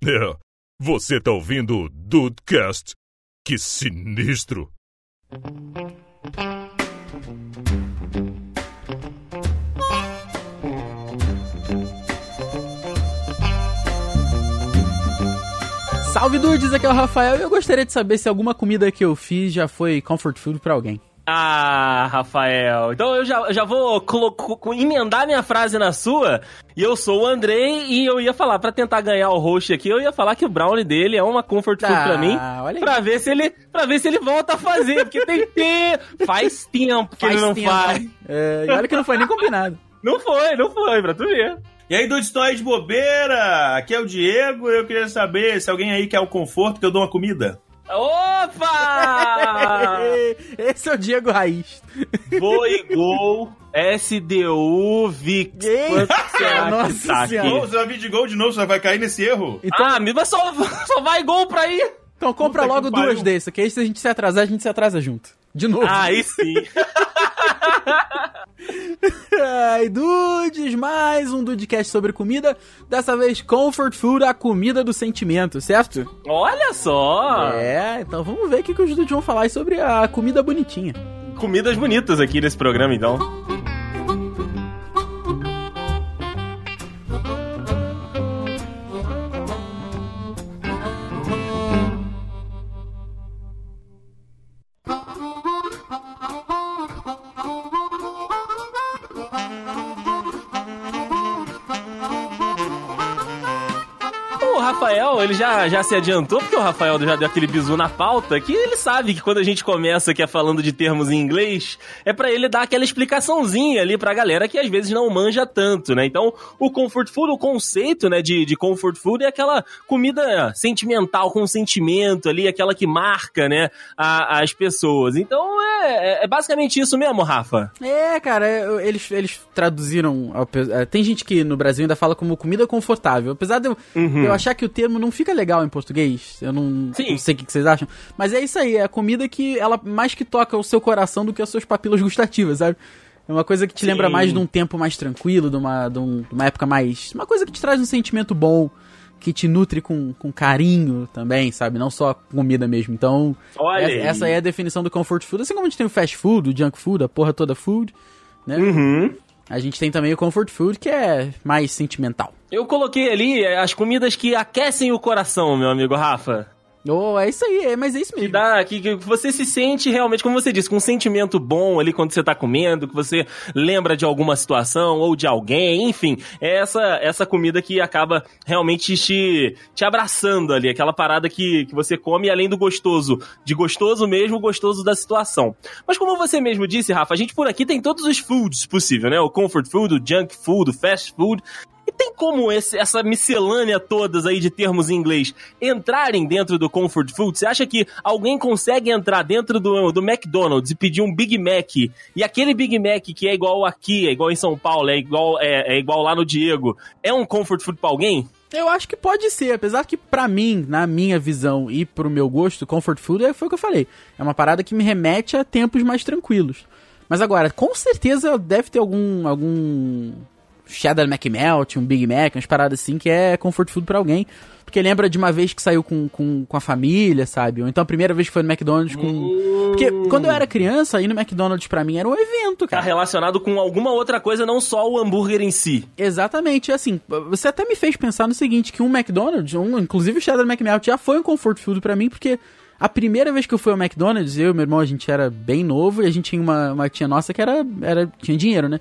É, você tá ouvindo o Dudecast? Que sinistro! Salve dudes, aqui é o Rafael e eu gostaria de saber se alguma comida que eu fiz já foi comfort food pra alguém. Ah, Rafael. Então eu já, já vou emendar minha frase na sua. E eu sou o Andrei e eu ia falar, para tentar ganhar o host aqui, eu ia falar que o brownie dele é uma comfort food ah, pra mim. Olha pra ver se ele para ver se ele volta a fazer, porque tem tempo. Faz tempo que faz ele não tempo, faz. É, e olha que não foi nem combinado. Não foi, não foi, pra tu ver. E aí, estão aí de bobeira? Aqui é o Diego eu queria saber se alguém aí quer o conforto que eu dou uma comida. Opa! Esse é o Diego Raiz. Voigol, SDU, VIX. Nossa tá senhora. Você vai vir de gol de novo, você vai cair nesse erro? Então... Ah, mas só, só vai gol pra ir. Então compra Puta logo duas dessas, que aí se a gente se atrasar, a gente se atrasa junto. De novo. Ah, aí sim. Ai, dudes, mais um Dudecast sobre comida. Dessa vez, Comfort Food, a comida do sentimento, certo? Olha só! É, então vamos ver o que, que os dudes vão falar sobre a comida bonitinha. Comidas bonitas aqui nesse programa, então. Rafael, ele já, já se adiantou, porque o Rafael já deu aquele bizu na pauta, que ele sabe que quando a gente começa aqui falando de termos em inglês, é para ele dar aquela explicaçãozinha ali pra galera que às vezes não manja tanto, né? Então, o comfort food, o conceito, né, de, de comfort food é aquela comida sentimental, com sentimento ali, aquela que marca, né, a, as pessoas. Então, é, é, é basicamente isso mesmo, Rafa. É, cara, é, eles, eles traduziram. É, tem gente que no Brasil ainda fala como comida confortável. Apesar de eu, uhum. eu achar que o termo não fica legal em português. Eu não, não sei o que vocês acham. Mas é isso aí, é a comida que ela mais que toca o seu coração do que as suas papilas gustativas, sabe? É uma coisa que te Sim. lembra mais de um tempo mais tranquilo, de uma, de, um, de uma época mais. Uma coisa que te traz um sentimento bom que te nutre com, com carinho também, sabe? Não só comida mesmo. Então, essa, essa, é a definição do comfort food. Assim como a gente tem o fast food, o junk food, a porra toda food, né? Uhum. A gente tem também o comfort food, que é mais sentimental. Eu coloquei ali as comidas que aquecem o coração, meu amigo Rafa. Oh, é isso aí, é, mas é isso mesmo. Que, dá, que, que, você se sente realmente, como você disse, com um sentimento bom ali quando você tá comendo, que você lembra de alguma situação ou de alguém, enfim. É essa, essa comida que acaba realmente te, te abraçando ali, aquela parada que, que você come além do gostoso, de gostoso mesmo, gostoso da situação. Mas como você mesmo disse, Rafa, a gente por aqui tem todos os foods possível, né? O comfort food, o junk food, o fast food. E tem como esse, essa miscelânea todas aí de termos em inglês entrarem dentro do comfort food? Você acha que alguém consegue entrar dentro do, do McDonald's e pedir um Big Mac e aquele Big Mac que é igual aqui, é igual em São Paulo, é igual, é, é igual lá no Diego, é um comfort food pra alguém? Eu acho que pode ser, apesar que para mim, na minha visão e pro meu gosto, comfort food é, foi o que eu falei. É uma parada que me remete a tempos mais tranquilos. Mas agora, com certeza deve ter algum algum cheddar McMelt, um Big Mac, umas paradas assim que é comfort food para alguém. Porque lembra de uma vez que saiu com, com, com a família, sabe? Ou então a primeira vez que foi no McDonald's com. Porque quando eu era criança, ir no McDonald's pra mim era um evento, cara. Tá relacionado com alguma outra coisa, não só o hambúrguer em si. Exatamente. Assim, você até me fez pensar no seguinte: que um McDonald's, um, inclusive o Cheddar McMelt, já foi um comfort food para mim, porque a primeira vez que eu fui ao McDonald's, eu e meu irmão, a gente era bem novo e a gente tinha uma, uma tia nossa que era, era tinha dinheiro, né?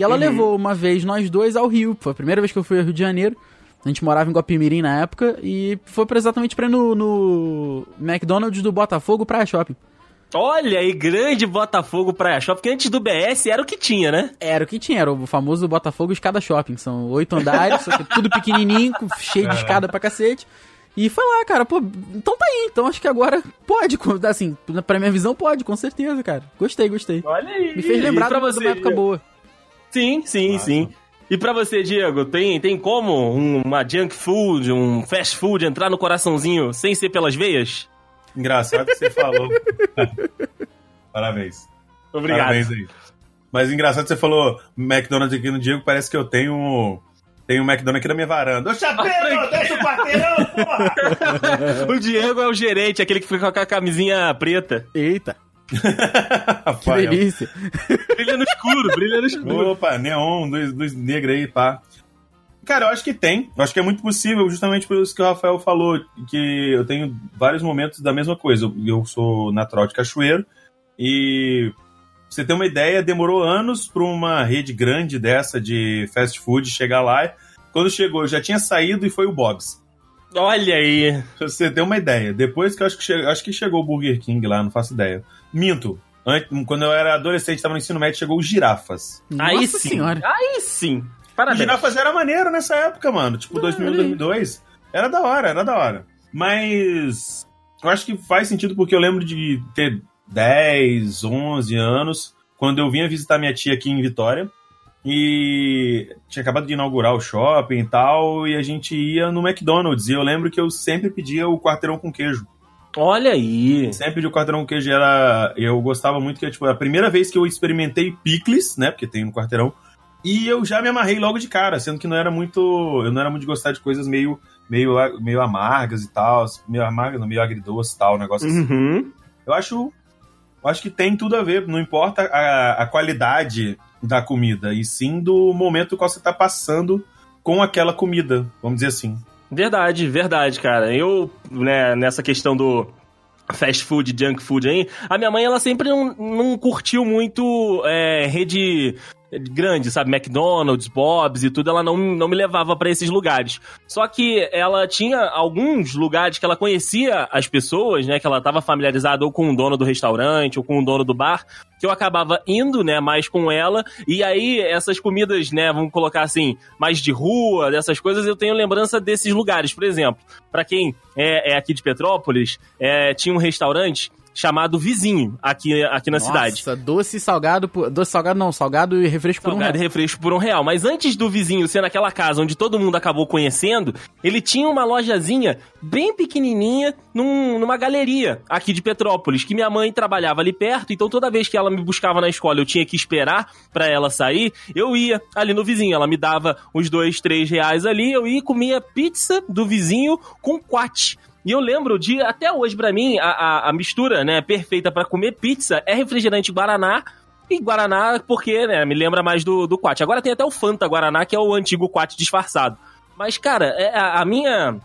E ela uhum. levou uma vez nós dois ao Rio. Foi a primeira vez que eu fui ao Rio de Janeiro. A gente morava em Guapimirim na época e foi pra exatamente pra ir no, no McDonald's do Botafogo Praia Shopping. Olha aí, grande Botafogo Praia Shopping, porque antes do BS era o que tinha, né? Era o que tinha, era o famoso Botafogo Escada Shopping. São oito andares, tudo pequenininho, cheio de escada pra cacete. E foi lá, cara, pô, então tá aí. Então acho que agora pode, assim, pra minha visão pode, com certeza, cara. Gostei, gostei. Olha aí. Me fez lembrar de uma época boa. Sim, sim, Nossa. sim. E para você, Diego, tem, tem como uma junk food, um fast food entrar no coraçãozinho sem ser pelas veias? Engraçado que você falou. Parabéns. Obrigado. Parabéns aí. Mas engraçado que você falou McDonald's aqui no Diego, parece que eu tenho Tem um McDonald's aqui na minha varanda. Ô, chapeiro, desce o quarteirão, porra! o Diego é o gerente, aquele que fica com a camisinha preta. Eita. Que Rafael. delícia. Brilha no escuro, brilha no escuro. Opa, neon, luz, luz negra aí, pá. Cara, eu acho que tem. Eu acho que é muito possível, justamente por isso que o Rafael falou, que eu tenho vários momentos da mesma coisa. Eu, eu sou natural de Cachoeiro e pra você ter uma ideia, demorou anos para uma rede grande dessa de fast food chegar lá. Quando chegou, já tinha saído e foi o Bob's. Olha aí. Pra você ter uma ideia. Depois que eu acho que, che- acho que chegou o Burger King lá, não faço ideia. Minto. Ant- Quando eu era adolescente, estava no ensino médio, chegou o Girafas. aí Nossa sim. senhora. Aí sim. O Parabéns. Girafas era maneiro nessa época, mano. Tipo, 2001, olha aí. 2002. Era da hora, era da hora. Mas eu acho que faz sentido porque eu lembro de ter 10, 11 anos, quando eu vinha visitar minha tia aqui em Vitória. E tinha acabado de inaugurar o shopping e tal, e a gente ia no McDonald's. E eu lembro que eu sempre pedia o quarteirão com queijo. Olha aí. Sempre pedi o quarteirão com queijo. Era, eu gostava muito, que tipo, a primeira vez que eu experimentei picles, né? Porque tem no quarteirão. E eu já me amarrei logo de cara, sendo que não era muito. Eu não era muito de gostar de coisas meio, meio, meio amargas e tal. Meio amargas, meio agridoce e tal, um negócio assim. Uhum. Eu acho. Eu acho que tem tudo a ver, não importa a, a qualidade da comida, e sim do momento que você tá passando com aquela comida, vamos dizer assim. Verdade, verdade, cara. Eu, né, nessa questão do fast food, junk food aí, a minha mãe, ela sempre não, não curtiu muito é, rede grande, sabe? McDonald's, Bob's e tudo, ela não, não me levava pra esses lugares. Só que ela tinha alguns lugares que ela conhecia as pessoas, né? Que ela tava familiarizada ou com o dono do restaurante ou com o dono do bar, que eu acabava indo, né, mais com ela. E aí, essas comidas, né, vamos colocar assim, mais de rua, dessas coisas, eu tenho lembrança desses lugares. Por exemplo, pra quem é, é aqui de Petrópolis, é, tinha um restaurante chamado Vizinho, aqui, aqui na cidade. Nossa, doce e salgado. por- Doce e salgado não, salgado e refresco por um Salgado e real. refresco por um real. Mas antes do vizinho ser naquela casa onde todo mundo acabou conhecendo, ele tinha uma lojazinha bem pequenininha num- numa galeria aqui de Petrópolis, que minha mãe trabalhava ali perto, então toda vez que ela me buscava na escola eu tinha que esperar pra ela sair, eu ia ali no vizinho. Ela me dava uns dois, três reais ali, eu ia e comia pizza do vizinho com quat. E eu lembro de, até hoje pra mim, a, a, a mistura né, perfeita pra comer pizza é refrigerante Guaraná e Guaraná, porque, né, me lembra mais do, do Quat. Agora tem até o Fanta Guaraná, que é o antigo Quat disfarçado. Mas, cara, é, a, a minha.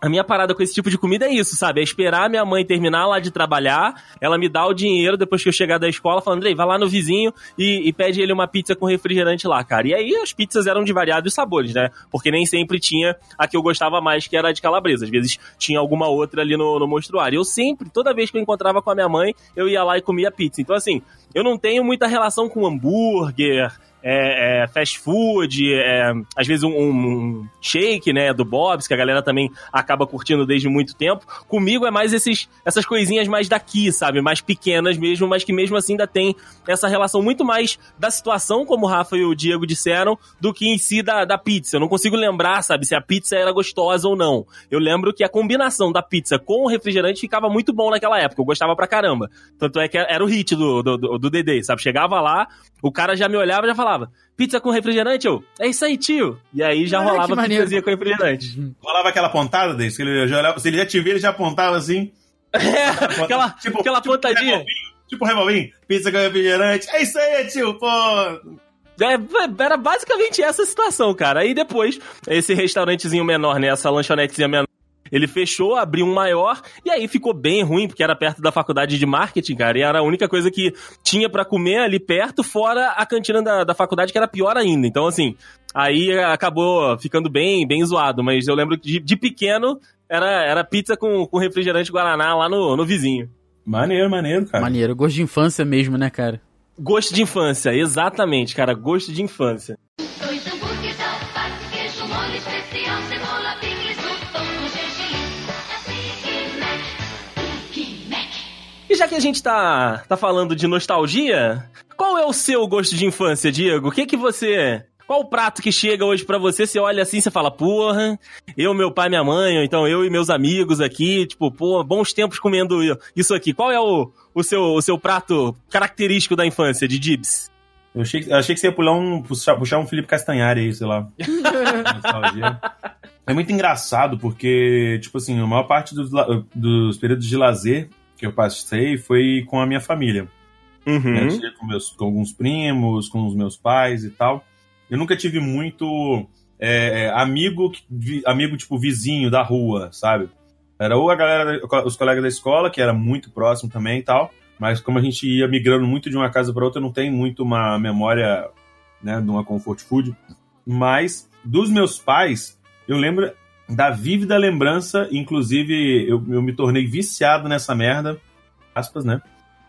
A minha parada com esse tipo de comida é isso, sabe? É esperar minha mãe terminar lá de trabalhar, ela me dá o dinheiro depois que eu chegar da escola, falando, Andrei, vai lá no vizinho e, e pede ele uma pizza com refrigerante lá, cara. E aí as pizzas eram de variados sabores, né? Porque nem sempre tinha a que eu gostava mais, que era a de calabresa. Às vezes tinha alguma outra ali no, no monstruário. Eu sempre, toda vez que eu encontrava com a minha mãe, eu ia lá e comia pizza. Então, assim, eu não tenho muita relação com hambúrguer, é, é, fast food, é, às vezes um, um shake, né, do Bob's, que a galera também acaba curtindo desde muito tempo. Comigo é mais esses, essas coisinhas mais daqui, sabe? Mais pequenas mesmo, mas que mesmo assim ainda tem essa relação muito mais da situação, como o Rafa e o Diego disseram, do que em si da, da pizza. Eu não consigo lembrar, sabe, se a pizza era gostosa ou não. Eu lembro que a combinação da pizza com o refrigerante ficava muito bom naquela época. Eu gostava pra caramba. Tanto é que era o hit do, do, do, do Dedê, sabe? Chegava lá, o cara já me olhava e já falava: pizza com refrigerante? Eu, é isso aí, tio. E aí já Ah, rolava maneiro. pizzazinha com refrigerante. Rolava aquela pontada desse, que ele já olhava, se ele já te vê, ele já apontava assim. É, aquela, aquela pontadinha. revolvinho, Tipo um revolvinho, pizza com refrigerante. É isso aí, tio, pô. É, era basicamente essa situação, cara. Aí depois, esse restaurantezinho menor, né? Essa lanchonetezinha menor. Ele fechou, abriu um maior, e aí ficou bem ruim, porque era perto da faculdade de marketing, cara, e era a única coisa que tinha pra comer ali perto, fora a cantina da, da faculdade, que era pior ainda. Então, assim, aí acabou ficando bem, bem zoado, mas eu lembro que de, de pequeno era, era pizza com, com refrigerante Guaraná lá no, no vizinho. Maneiro, maneiro, cara. Maneiro, gosto de infância mesmo, né, cara? Gosto de infância, exatamente, cara, gosto de infância. Já que a gente tá, tá falando de nostalgia, qual é o seu gosto de infância, Diego? O que que você... Qual o prato que chega hoje pra você, você olha assim, você fala, porra, eu, meu pai, minha mãe, ou então eu e meus amigos aqui, tipo, pô, bons tempos comendo isso aqui. Qual é o, o, seu, o seu prato característico da infância, de Dibs? Eu achei, eu achei que você ia pular um, puxar, puxar um Felipe Castanhari aí, sei lá. Nostalgia. É muito engraçado porque, tipo assim, a maior parte dos, dos períodos de lazer que eu passei foi com a minha família. né? Uhum. Tinha com, meus, com alguns primos, com os meus pais e tal. Eu nunca tive muito é, é, amigo, amigo tipo vizinho da rua, sabe? Era ou a galera, os colegas da escola, que era muito próximo também e tal. Mas como a gente ia migrando muito de uma casa para outra, eu não tenho muito uma memória, né, de uma comfort food. Mas dos meus pais, eu lembro da vívida lembrança, inclusive eu, eu me tornei viciado nessa merda, aspas, né?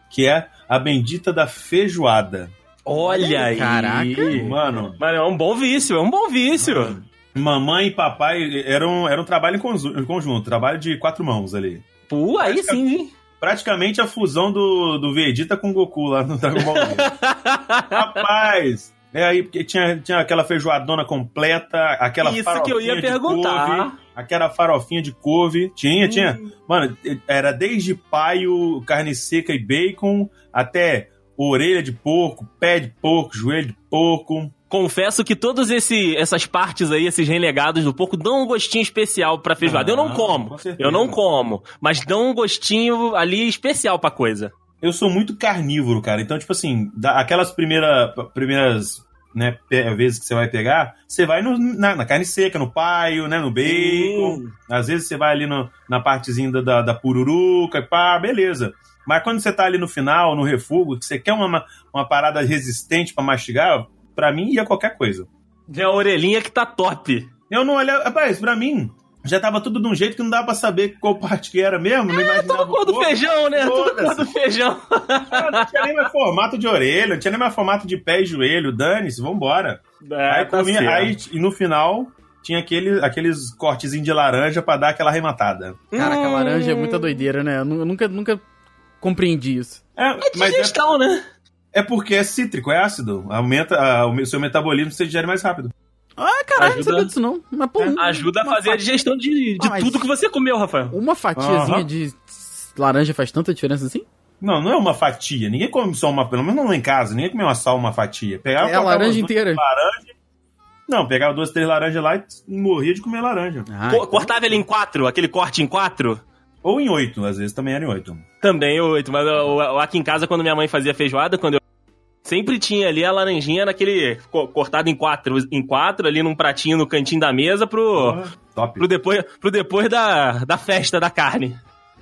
Que é a bendita da feijoada. Olha aí. Caraca. Mano, Mano, é um bom vício, é um bom vício. mamãe e papai era um, era um trabalho em conju- em conjunto, trabalho de quatro mãos ali. Pô, aí sim, hein? Praticamente a fusão do, do Vegeta com o Goku lá no Dragon Ball Z. Rapaz! É aí, porque tinha, tinha aquela feijoadona completa, aquela Isso que eu ia perguntar. couve, aquela farofinha de couve. Tinha, tinha. Hum. Mano, era desde paio, carne seca e bacon, até orelha de porco, pé de porco, joelho de porco. Confesso que todas essas partes aí, esses renegados do porco, dão um gostinho especial pra feijoada. eu não Ah, como. com. Eu não como. Mas dão um gostinho ali especial pra coisa. Eu sou muito carnívoro, cara. Então, tipo assim, da- aquelas primeira, primeiras né, vezes que você vai pegar, você vai no- na, na carne seca, no paio, né, no bacon. Hum. Às vezes você vai ali no- na partezinha da, da, da pururuca, e pá, beleza. Mas quando você tá ali no final, no refúgio, que você quer uma, uma parada resistente pra mastigar, pra mim ia qualquer coisa. É a orelhinha que tá top. Eu não olhava. Rapaz, pra mim, já tava tudo de um jeito que não dava pra saber qual parte que era mesmo. Não imaginava Tudo cor do feijão, né? Tudo cor Foda-se. do feijão. Ah, não tinha nem mais formato de orelha, não tinha nem mais formato de pé e joelho. Dane-se, vambora. É, aí, tá comia, aí, e no final, tinha aquele, aqueles cortezinhos de laranja pra dar aquela arrematada. Caraca, a Hum. laranja é muita doideira, né? Eu nu- eu nunca, nunca compreendi isso. É, mas é, Digestão, né? é porque é cítrico, é ácido. Aumenta, ah, o seu metabolismo você digere mais rápido. Ah, caralho, não Ajuda- sabia disso não. Mas, pô, um- Ajuda a fazer a fa- digestão de, de Ah, tudo que você comeu, Rafael. Uma fatiazinha Aham. de laranja faz tanta diferença assim? Não, não é uma fatia. Ninguém come só uma, pelo menos não em casa, ninguém come uma só uma fatia. Pegava, É a laranja inteira. Laranja. Não, pegava duas, três laranjas lá e morria de comer laranja. Ah, Co- Cortava ele em quatro, aquele corte em quatro. Ou em oito, às vezes também era em oito. Também oito, mas eu- eu- aqui em casa, quando minha mãe fazia feijoada, quando eu. Sempre tinha ali a laranjinha naquele. co- cortado em quatro, em quatro, ali num pratinho no cantinho da mesa pro. Porra, Top. Pro depois, pro depois da, da festa da carne.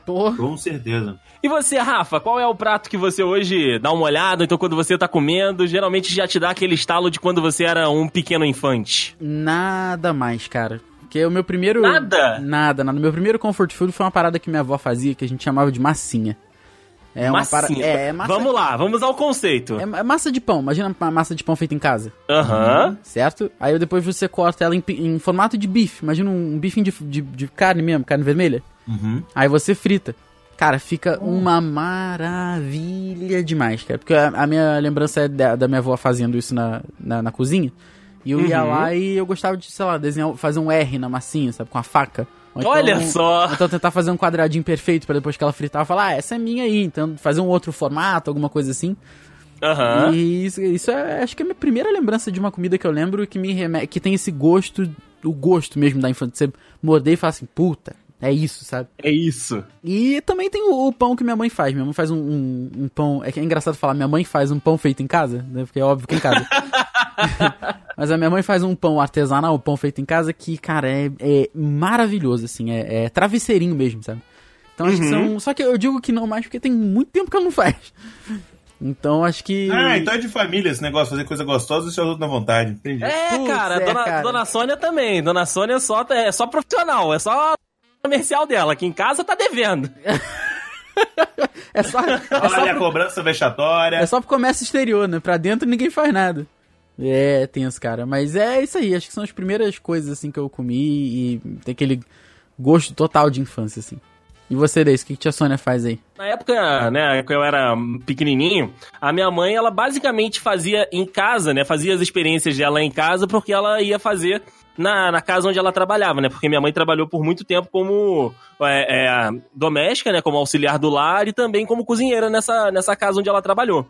Pô, Com certeza. E você, Rafa, qual é o prato que você hoje dá uma olhada? Então, quando você tá comendo, geralmente já te dá aquele estalo de quando você era um pequeno infante. nada mais, cara. Porque o meu primeiro. Nada? Nada, nada. Meu primeiro comfort food foi uma parada que minha avó fazia que a gente chamava de massinha. É uma parada. Massinha. É, é massa. Vamos lá, vamos ao conceito. É é massa de pão. Imagina uma massa de pão feita em casa. Aham. Certo? Aí depois você corta ela em, em formato de bife. Imagina um bifinho de, de, de carne mesmo, carne vermelha. Uhum. Aí você frita. Cara, fica uma maravilha demais, cara. Porque a, a minha lembrança é da, da minha avó fazendo isso na, na, na cozinha. E eu ia Uhum. lá e eu gostava de, sei lá, desenhar, fazer um R na massinha, sabe? Com a faca. Ou Olha só. Então tentar fazer um quadradinho perfeito pra depois que ela fritar, falar, ah, essa é minha aí. Então fazer um outro formato, alguma coisa assim. Aham. E isso, isso é, acho que é a minha primeira lembrança de uma comida que eu lembro que me reme- que tem esse gosto, o gosto mesmo da infância. Você morder e falar assim, puta, é isso, sabe? É isso. E também tem o, o pão que minha mãe faz. Minha mãe faz um, um- um pão. É que é engraçado falar, minha mãe faz um pão feito em casa, né? Porque é óbvio que é em casa. Mas a minha mãe faz um pão artesanal, um pão feito em casa, que, cara, é, é maravilhoso, assim. É, é travesseirinho mesmo, sabe? Então acho que são. Só que eu digo que não mais porque tem muito tempo que ela não faz. Então acho que. Ah, então é de família esse negócio, fazer coisa gostosa e deixar os outros na vontade. Entendi. É, Putz, cara, é, dona, cara. dona Sônia também. Dona Sônia é só, é só profissional, é só comercial dela. Aqui em casa tá devendo. É só, é só, Olha a cobrança vexatória. é só pro comércio exterior, né? Pra dentro ninguém faz nada. É, tenso, cara. Mas é isso aí. Acho que são as primeiras coisas, assim, que eu comi e tem aquele gosto total de infância, assim. E você, Deis, o que, que tia Sônia faz aí? Na época, né, que eu era pequenininho, a minha mãe, ela basicamente fazia em casa, né, fazia as experiências dela em casa porque ela ia fazer na, na casa onde ela trabalhava, né, porque minha mãe trabalhou por muito tempo como é, é, doméstica, né, como auxiliar do lar e também como cozinheira nessa, nessa casa onde ela trabalhou.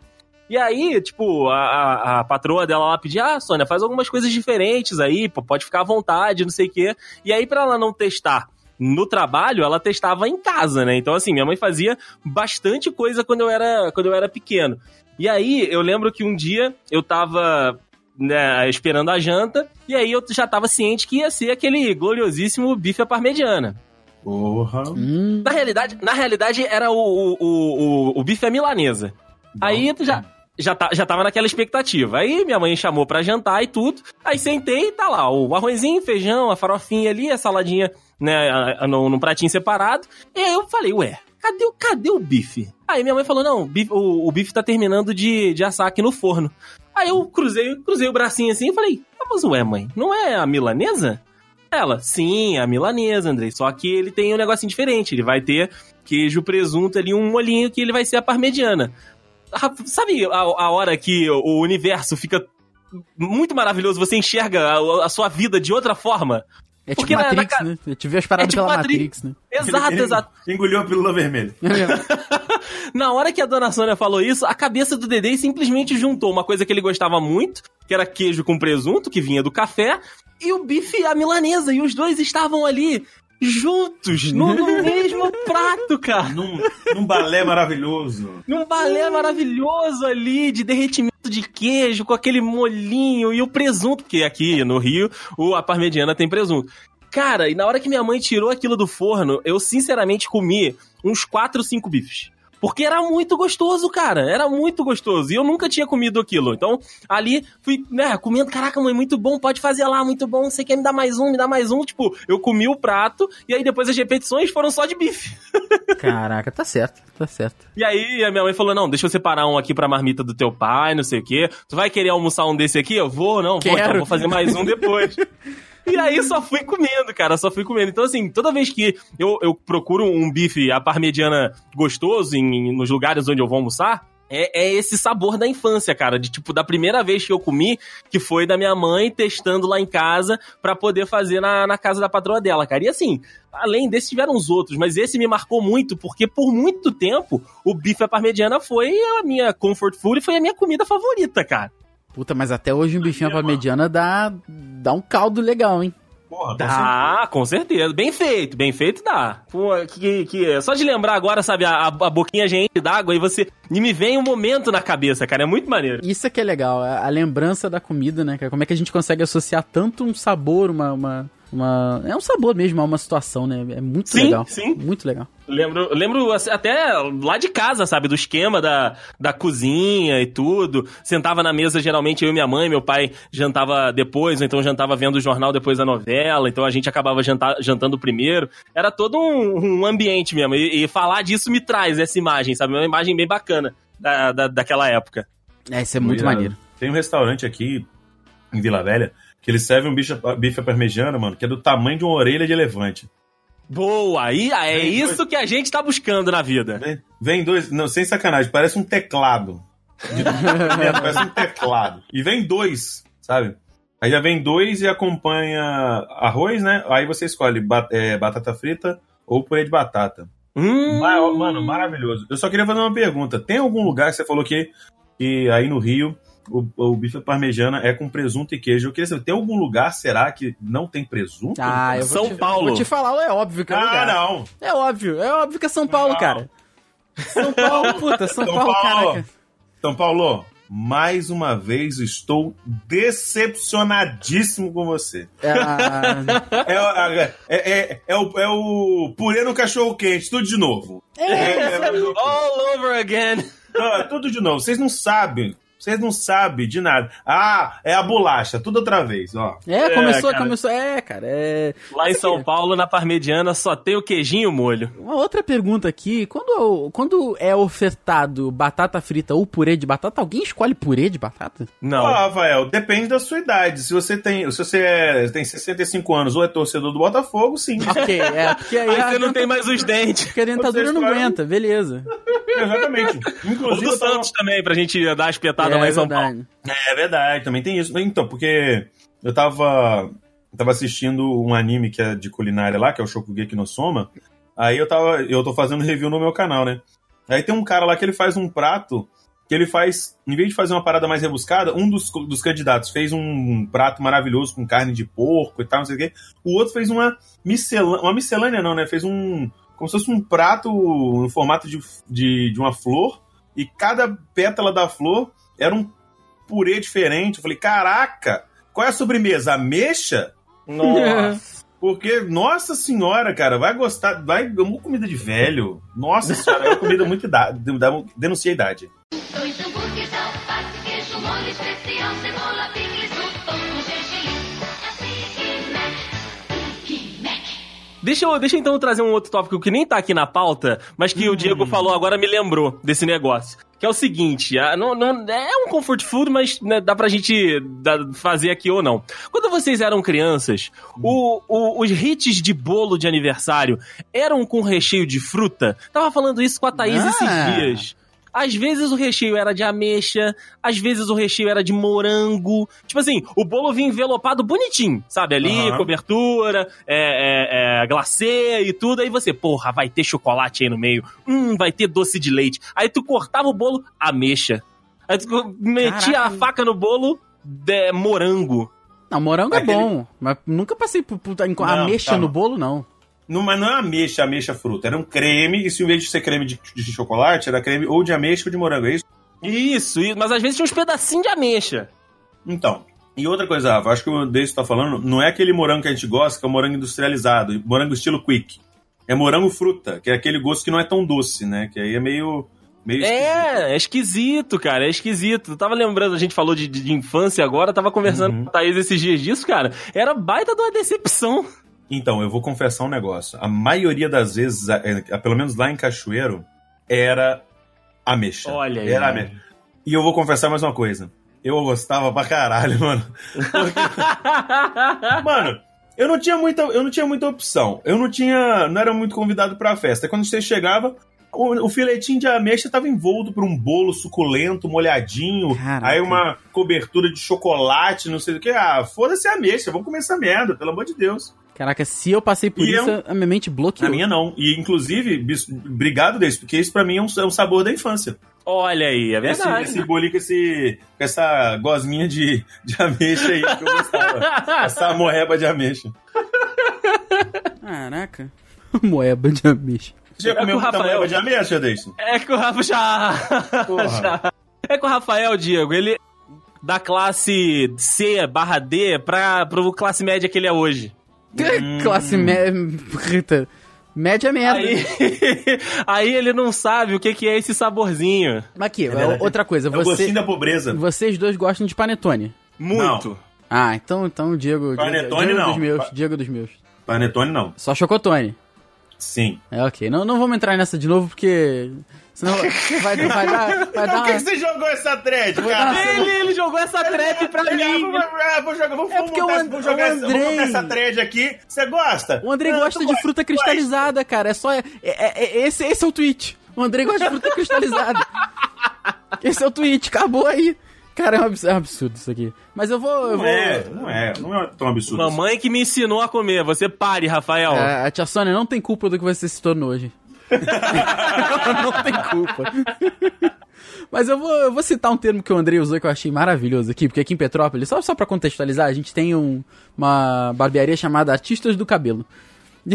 E aí, tipo, a, a, a patroa dela lá pedia, ah, Sônia, faz algumas coisas diferentes aí, pô, pode ficar à vontade, não sei o quê. E aí, pra ela não testar no trabalho, ela testava em casa, né? Então, assim, minha mãe fazia bastante coisa quando eu era, quando eu era pequeno. E aí, eu lembro que um dia eu tava né, esperando a janta, e aí eu já tava ciente que ia ser aquele gloriosíssimo bife à parmegiana. Porra. Hum, Na realidade, na realidade era o, o, o, o bife à milanesa. Aí tu já, já, tá, já tava naquela expectativa. Aí minha mãe chamou pra jantar e tudo. Aí sentei e tá lá, o arrozinho, feijão, a farofinha ali, a saladinha, né, a- a- num, num pratinho separado. E aí eu falei, ué, cadê, cadê o bife? Aí minha mãe falou, não, o bife, o, o bife tá terminando de, de assar aqui no forno. Aí eu cruzei, cruzei o bracinho assim e falei, mas ué, mãe, não é a milanesa? Ela, sim, é a milanesa, Andrei. Só que ele tem um negocinho diferente. Ele vai ter queijo, presunto ali, um molhinho que ele vai ser a parmegiana. Sabe a, a hora que o universo fica muito maravilhoso, você enxerga a, a sua vida de outra forma? é tipo Porque na- Matrix, na- né? Eu tive as paradas É tipo pela Matrix. Matrix, né? Exato, Ele- exato. ele Engoliu a pílula vermelha. Na hora que a dona Sônia falou isso, a cabeça do Dedê simplesmente juntou uma coisa que ele gostava muito, que era queijo com presunto, que vinha do café, e o bife à milanesa. E os dois estavam ali juntos, no, no mesmo prato, cara. Num, num balé maravilhoso. Num balé maravilhoso ali, de derretimento de queijo, com aquele molhinho e o presunto, porque aqui no Rio, o, a parmegiana tem presunto. Cara, e na hora que minha mãe tirou aquilo do forno, eu sinceramente comi uns 4, 5 bifes. Porque era muito gostoso, cara. Era muito gostoso. E eu nunca tinha comido aquilo. Então, ali, fui, né, comendo. Caraca, mãe, muito bom. Pode fazer lá, muito bom. Você quer me dar mais um? Me dá mais um. Tipo, eu comi o prato. E aí, depois as repetições foram só de bife. Caraca, tá certo, tá certo. E aí a minha mãe falou: não, deixa eu separar um aqui pra marmita do teu pai, não sei o quê. Tu vai querer almoçar um desse aqui? Eu vou, não, vou, então vou fazer mais um depois. E aí só fui comendo, cara, só fui comendo. Então, assim, toda vez que eu, eu procuro um bife à parmegiana gostoso em, nos lugares onde eu vou almoçar, é, é esse sabor da infância, cara. De tipo, da primeira vez que eu comi, que foi da minha mãe testando lá em casa pra poder fazer na, na casa da patroa dela, cara. E assim, além desse, tiveram os outros, mas esse me marcou muito, porque por muito tempo o bife à parmegiana foi a minha comfort food e foi a minha comida favorita, cara. Puta, mas até hoje um bichinho pra mediana dá, dá um caldo legal, hein? Porra, Dá, com certeza. Bem feito, bem feito dá. Pô, que, que, só de lembrar agora, sabe, a, a boquinha gente d'água e você. E me vem um momento na cabeça, cara. É muito maneiro. Isso é que é legal, a a lembrança da comida, né, cara? Como é que a gente consegue associar tanto um sabor, uma. uma, uma- É um sabor mesmo, a uma situação, né? É muito Sim, legal. sim. Muito legal. Lembro, lembro até lá de casa, sabe? Do esquema da, da cozinha e tudo. Sentava na mesa, geralmente, eu e minha mãe, meu pai jantava depois, ou então jantava vendo o jornal depois da novela, então a gente acabava jantar, jantando primeiro. Era todo um, um ambiente mesmo. E, e falar disso me traz essa imagem, sabe? Uma imagem bem bacana da, da, daquela época. É, isso é muito maneiro. Tem um restaurante aqui em Vila Velha que ele serve um bicho, bife parmegiana, mano, que é do tamanho de uma orelha de elefante. Boa! Aí é Vem, isso que a gente tá buscando na vida. Vem, vem dois, não, sem sacanagem, parece um teclado. De- parece um teclado. E vem dois, sabe? Aí já vem dois e acompanha arroz, né? Aí você escolhe é, batata frita ou purê de batata. Hum, Ma- Mano, maravilhoso. Eu só queria fazer uma pergunta. Tem algum lugar que você falou que, que aí no Rio o, o bife à parmegiana é com presunto e queijo? Eu queria saber, tem algum lugar, será, que não tem presunto? Ah, eu São te, Paulo. Vou te falar, é óbvio que é Ah, lugar. não. É óbvio, é óbvio que é São Paulo, Não. cara. São Paulo, puta, São, São Paulo, Paulo. caraca. São Paulo, mais uma vez estou decepcionadíssimo com você. É, a- É, é, é, é, é o, é o purê no cachorro quente, tudo de novo. É, é, all over again. não, é tudo de novo. Vocês não sabem. Vocês não sabem de nada. Ah, é a bolacha, tudo outra vez, ó. é, começou, cara. começou. É, cara, é. Lá em São Paulo, na parmegiana, só tem o queijinho e o molho. Uma outra pergunta aqui: quando, quando é ofertado batata frita ou purê de batata, alguém escolhe purê de batata? Não. Ó, Rafael, depende da sua idade. Se você tem, se você é- tem 65 anos ou é torcedor do Botafogo, sim. Ok, é, porque aí, Aí a você não tem mais os dentes. porque a dentadura não aguenta, beleza. Exatamente. O Inclusive, do eu tava- Santos também, pra gente dar a é, lá em São Paulo. verdade. É verdade, também tem isso. Então, porque eu tava, tava assistindo um anime que é de culinária lá, que é o Shokugeki no Soma. Aí eu tava, eu tô fazendo review no meu canal, né? Aí tem um cara lá que ele faz um prato que ele faz, em vez de fazer uma parada mais rebuscada, um dos, dos candidatos fez um prato maravilhoso com carne de porco e tal, não sei o quê. O outro fez uma miscelânea, uma miscelânea não, né? Fez um, como se fosse um prato no formato de, de, de uma flor, e cada pétala da flor era um purê diferente. Eu falei, caraca, qual é a sobremesa? Ameixa? Nossa. Porque, nossa senhora, cara, vai gostar. Vai. Uma comida de velho. Nossa senhora, é uma comida muito idade. Denuncia a idade. Dois hambúrgueres, alface, queijo, molho especial, cebola, picles, no pão com gergelim. É Big Mac, Big Mac. Deixa eu, deixa eu então trazer um outro tópico que nem tá aqui na pauta, mas que o Diego falou agora me lembrou desse negócio. Que é o seguinte, ah, não, não- é um comfort food, mas né, dá pra gente dá- fazer aqui ou não. Quando vocês eram crianças, o- o- os hits de bolo de aniversário eram com recheio de fruta? Tava falando isso com a Thaís Ah. esses dias. Às vezes o recheio era de ameixa, às vezes o recheio era de morango. Tipo assim, o bolo vinha envelopado bonitinho, sabe? Ali, Aham. cobertura, é, é, é, glacê e tudo. Aí você, porra, vai ter chocolate aí no meio. Hum, vai ter doce de leite. Aí tu cortava o bolo, ameixa. Aí tu metia Caraca. a faca no bolo, de, morango. Não, morango Aquele- é bom, mas nunca passei por, por Não, ameixa calma. no bolo, não. Não, mas não é ameixa, ameixa fruta. Era um creme, e se em vez de ser creme de, de chocolate, era creme ou de ameixa ou de morango, é isso? Isso, isso, mas às vezes tinha uns pedacinhos de ameixa. Então. E outra coisa, Rafa, acho que o desse que tá falando, não é aquele morango que a gente gosta, que é o morango industrializado, morango estilo quick. É morango fruta, que é aquele gosto que não é tão doce, né? Que aí é meio. meio esquisito. É, é esquisito, cara, é esquisito. Eu tava lembrando, a gente falou de, de infância agora, tava conversando Uhum. com a Thaís esses dias disso, cara. Era baita de uma decepção. Então, eu vou confessar um negócio. A maioria das vezes, a- é, pelo menos lá em Cachoeiro, era ameixa. Olha aí. Era ameixa. E eu vou confessar mais uma coisa. Eu gostava pra caralho, mano. Mano, eu não tinha muita, eu não tinha muita opção. Eu não tinha, não era muito convidado pra festa. Quando você chegava, o, o filetinho de ameixa estava envolto por um bolo suculento, molhadinho, Caraca. aí uma cobertura de chocolate, não sei o que. Ah, foda-se a ameixa, vamos comer essa merda, pelo amor de Deus. Caraca, se eu passei por E isso, eu- a minha mente bloqueou. A minha não. E inclusive, bis- obrigado desse, porque isso pra mim é um, é um sabor da infância. Olha aí, é Esse, verdade. esse bolinho com, esse, com essa gosminha de, de ameixa aí que eu gostava. essa morreba de ameixa. Caraca. Moeba de ameixa. Você já É comeu com o muita Rafael. morreba de ameixa, Deison? É que o Rafa já... Já- É que o Rafael, Diego, ele da classe C barra D pra, pro classe média que ele é hoje. Classe média. Média merda. Aí, aí ele não sabe o que, que é esse saborzinho. Mas aqui, verdade. outra coisa. É o Você, gostinho da pobreza. vocês dois gostam de panetone. Muito. Ah, então, então Diego. Panetone, Diego não. dos meus. Pa- Diego dos meus. Panetone, não. Só chocotone. Sim. É ok. Não, não vamos entrar nessa de novo porque. Senão vai, vai dar. Vai Por dar que uma... você jogou essa thread, Vou cara? Ele, ele jogou essa trap pra Ah, mim. vou, ah, vou jogar, vamos, É porque montar, o And- vamos jogar o essa, vamos Andrei- montar essa thread aqui. Você gosta? O Andrei gosta de fruta gosta. cristalizada, cara. É só. É, é- é- esse, esse é o tweet. O Andrei gosta de fruta cristalizada. Esse é o tweet, acabou aí. Cara, é um é um absurdo isso aqui. Mas eu vou. Eu Não vou é, não é, não é tão absurdo. assim. Mamãe que me ensinou a comer. Você pare, Rafael. É, a tia Sônia não tem culpa do que você se tornou hoje. Ela não tem culpa. Mas eu vou, eu vou citar um termo que o Andrei usou que eu achei maravilhoso aqui, porque aqui em Petrópolis, só, só pra contextualizar, a gente tem um- uma barbearia chamada Artistas do Cabelo.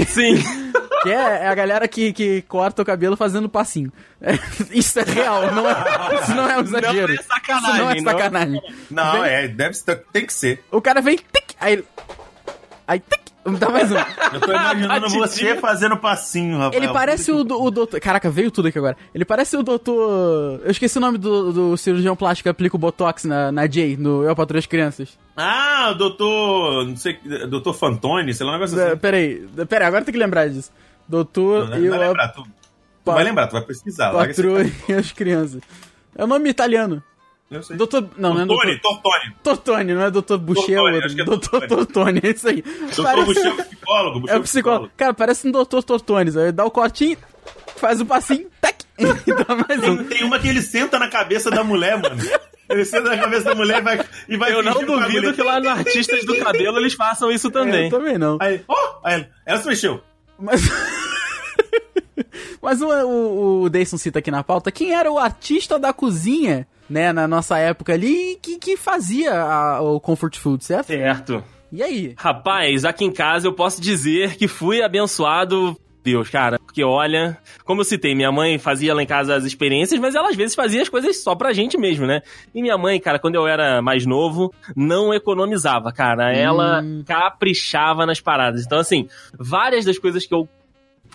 Sim. Que é, é a galera que, que corta o cabelo fazendo passinho. É, isso é real, não é, isso não é um exagero. Não é sacanagem, Isso não é não. sacanagem. Não, Vem- é, deve tem que ser. O cara vem, tic, aí. Aí, tic, dá mais um. Eu tô imaginando você fazendo passinho, Rafael. Ele parece o, do- o doutor. Caraca, veio tudo aqui agora. Ele parece o doutor. Eu esqueci o nome do, do cirurgião plástico que aplica o Botox na, na Jay, no Eu Patrulho as Crianças. Ah, o doutor. Não sei. Doutor Fantoni, sei lá, um negócio É, assim. peraí, peraí, agora tem que lembrar disso. Doutor Não, e vai o lembrar, tu, tu Pa- vai lembrar, tu vai pesquisar. Patrulha e as Crianças. É o nome italiano. Eu sei. Doutor. Não, não é Tortoni, doutor. Tortoni. Tortoni, não é doutor Boucher, é outro. acho que é doutor Tortoni. Tortoni, é isso aí. Doutor Parece- Buxê é o psicólogo. Buxê É o psicólogo. Cara, parece um doutor Tortones. Aí dá o cortinho, faz o passinho, tac, e dá mais um. Tem, tem uma que ele senta na cabeça da mulher, mano. Ele senta na cabeça da mulher e vai, e vai Eu não duvido que lá no Artistas do Cabelo eles façam isso também. Eu também não. Aí, ó, aí ela, ela se mexeu. Mas. Mas o, o, o Dayson cita aqui na pauta quem era o artista da cozinha, né, na nossa época ali, que, que fazia a- o comfort food, certo? Certo. E aí? Rapaz, aqui em casa eu posso dizer que fui abençoado. Deus, cara, porque olha, como eu citei, minha mãe fazia lá em casa as experiências, mas ela às vezes fazia as coisas só pra gente mesmo, né? E minha mãe, cara, quando eu era mais novo, não economizava, cara. Ela Hum. caprichava nas paradas. Então, assim, várias das coisas que eu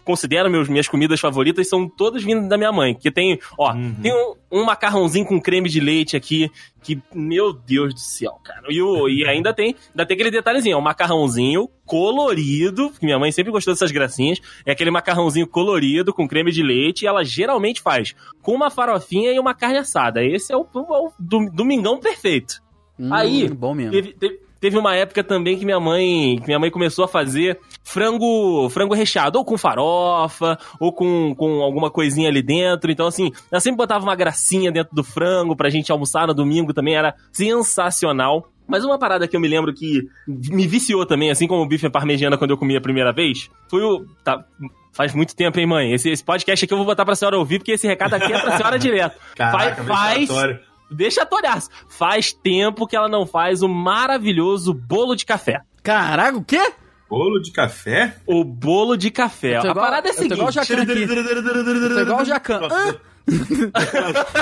considero meus, minhas comidas favoritas são todas vindo da minha mãe. Que tem, ó, Uhum. tem um, um macarrãozinho com creme de leite aqui, que, meu Deus do céu, cara. E, o, e ainda tem, ainda tem aquele detalhezinho, ó, um macarrãozinho colorido, que minha mãe sempre gostou dessas gracinhas, é aquele macarrãozinho colorido com creme de leite, e ela geralmente faz com uma farofinha e uma carne assada. Esse é o, o, do- domingão perfeito. Hum, Aí, bom mesmo. Teve, teve- teve uma época também que minha mãe, que minha mãe começou a fazer frango, frango recheado, ou com farofa, ou com, com alguma coisinha ali dentro. Então, assim, ela sempre botava uma gracinha dentro do frango pra gente almoçar no domingo também, era sensacional. Mas uma parada que eu me lembro que me viciou também, assim como o bife parmegiana quando eu comi a primeira vez, foi o. Tá, faz muito tempo, hein, mãe? Esse, esse podcast aqui eu vou botar pra senhora ouvir, porque esse recado aqui é pra senhora direto. Caraca, faz, vexatório. Deixa toriaço. Faz tempo que ela não faz o maravilhoso bolo de café. Caraca, o quê? Bolo de café? O bolo de café. Tô A igual- parada é a eu tô igual o seguinte. Jacan aqui. Eu tô igual o Jacan.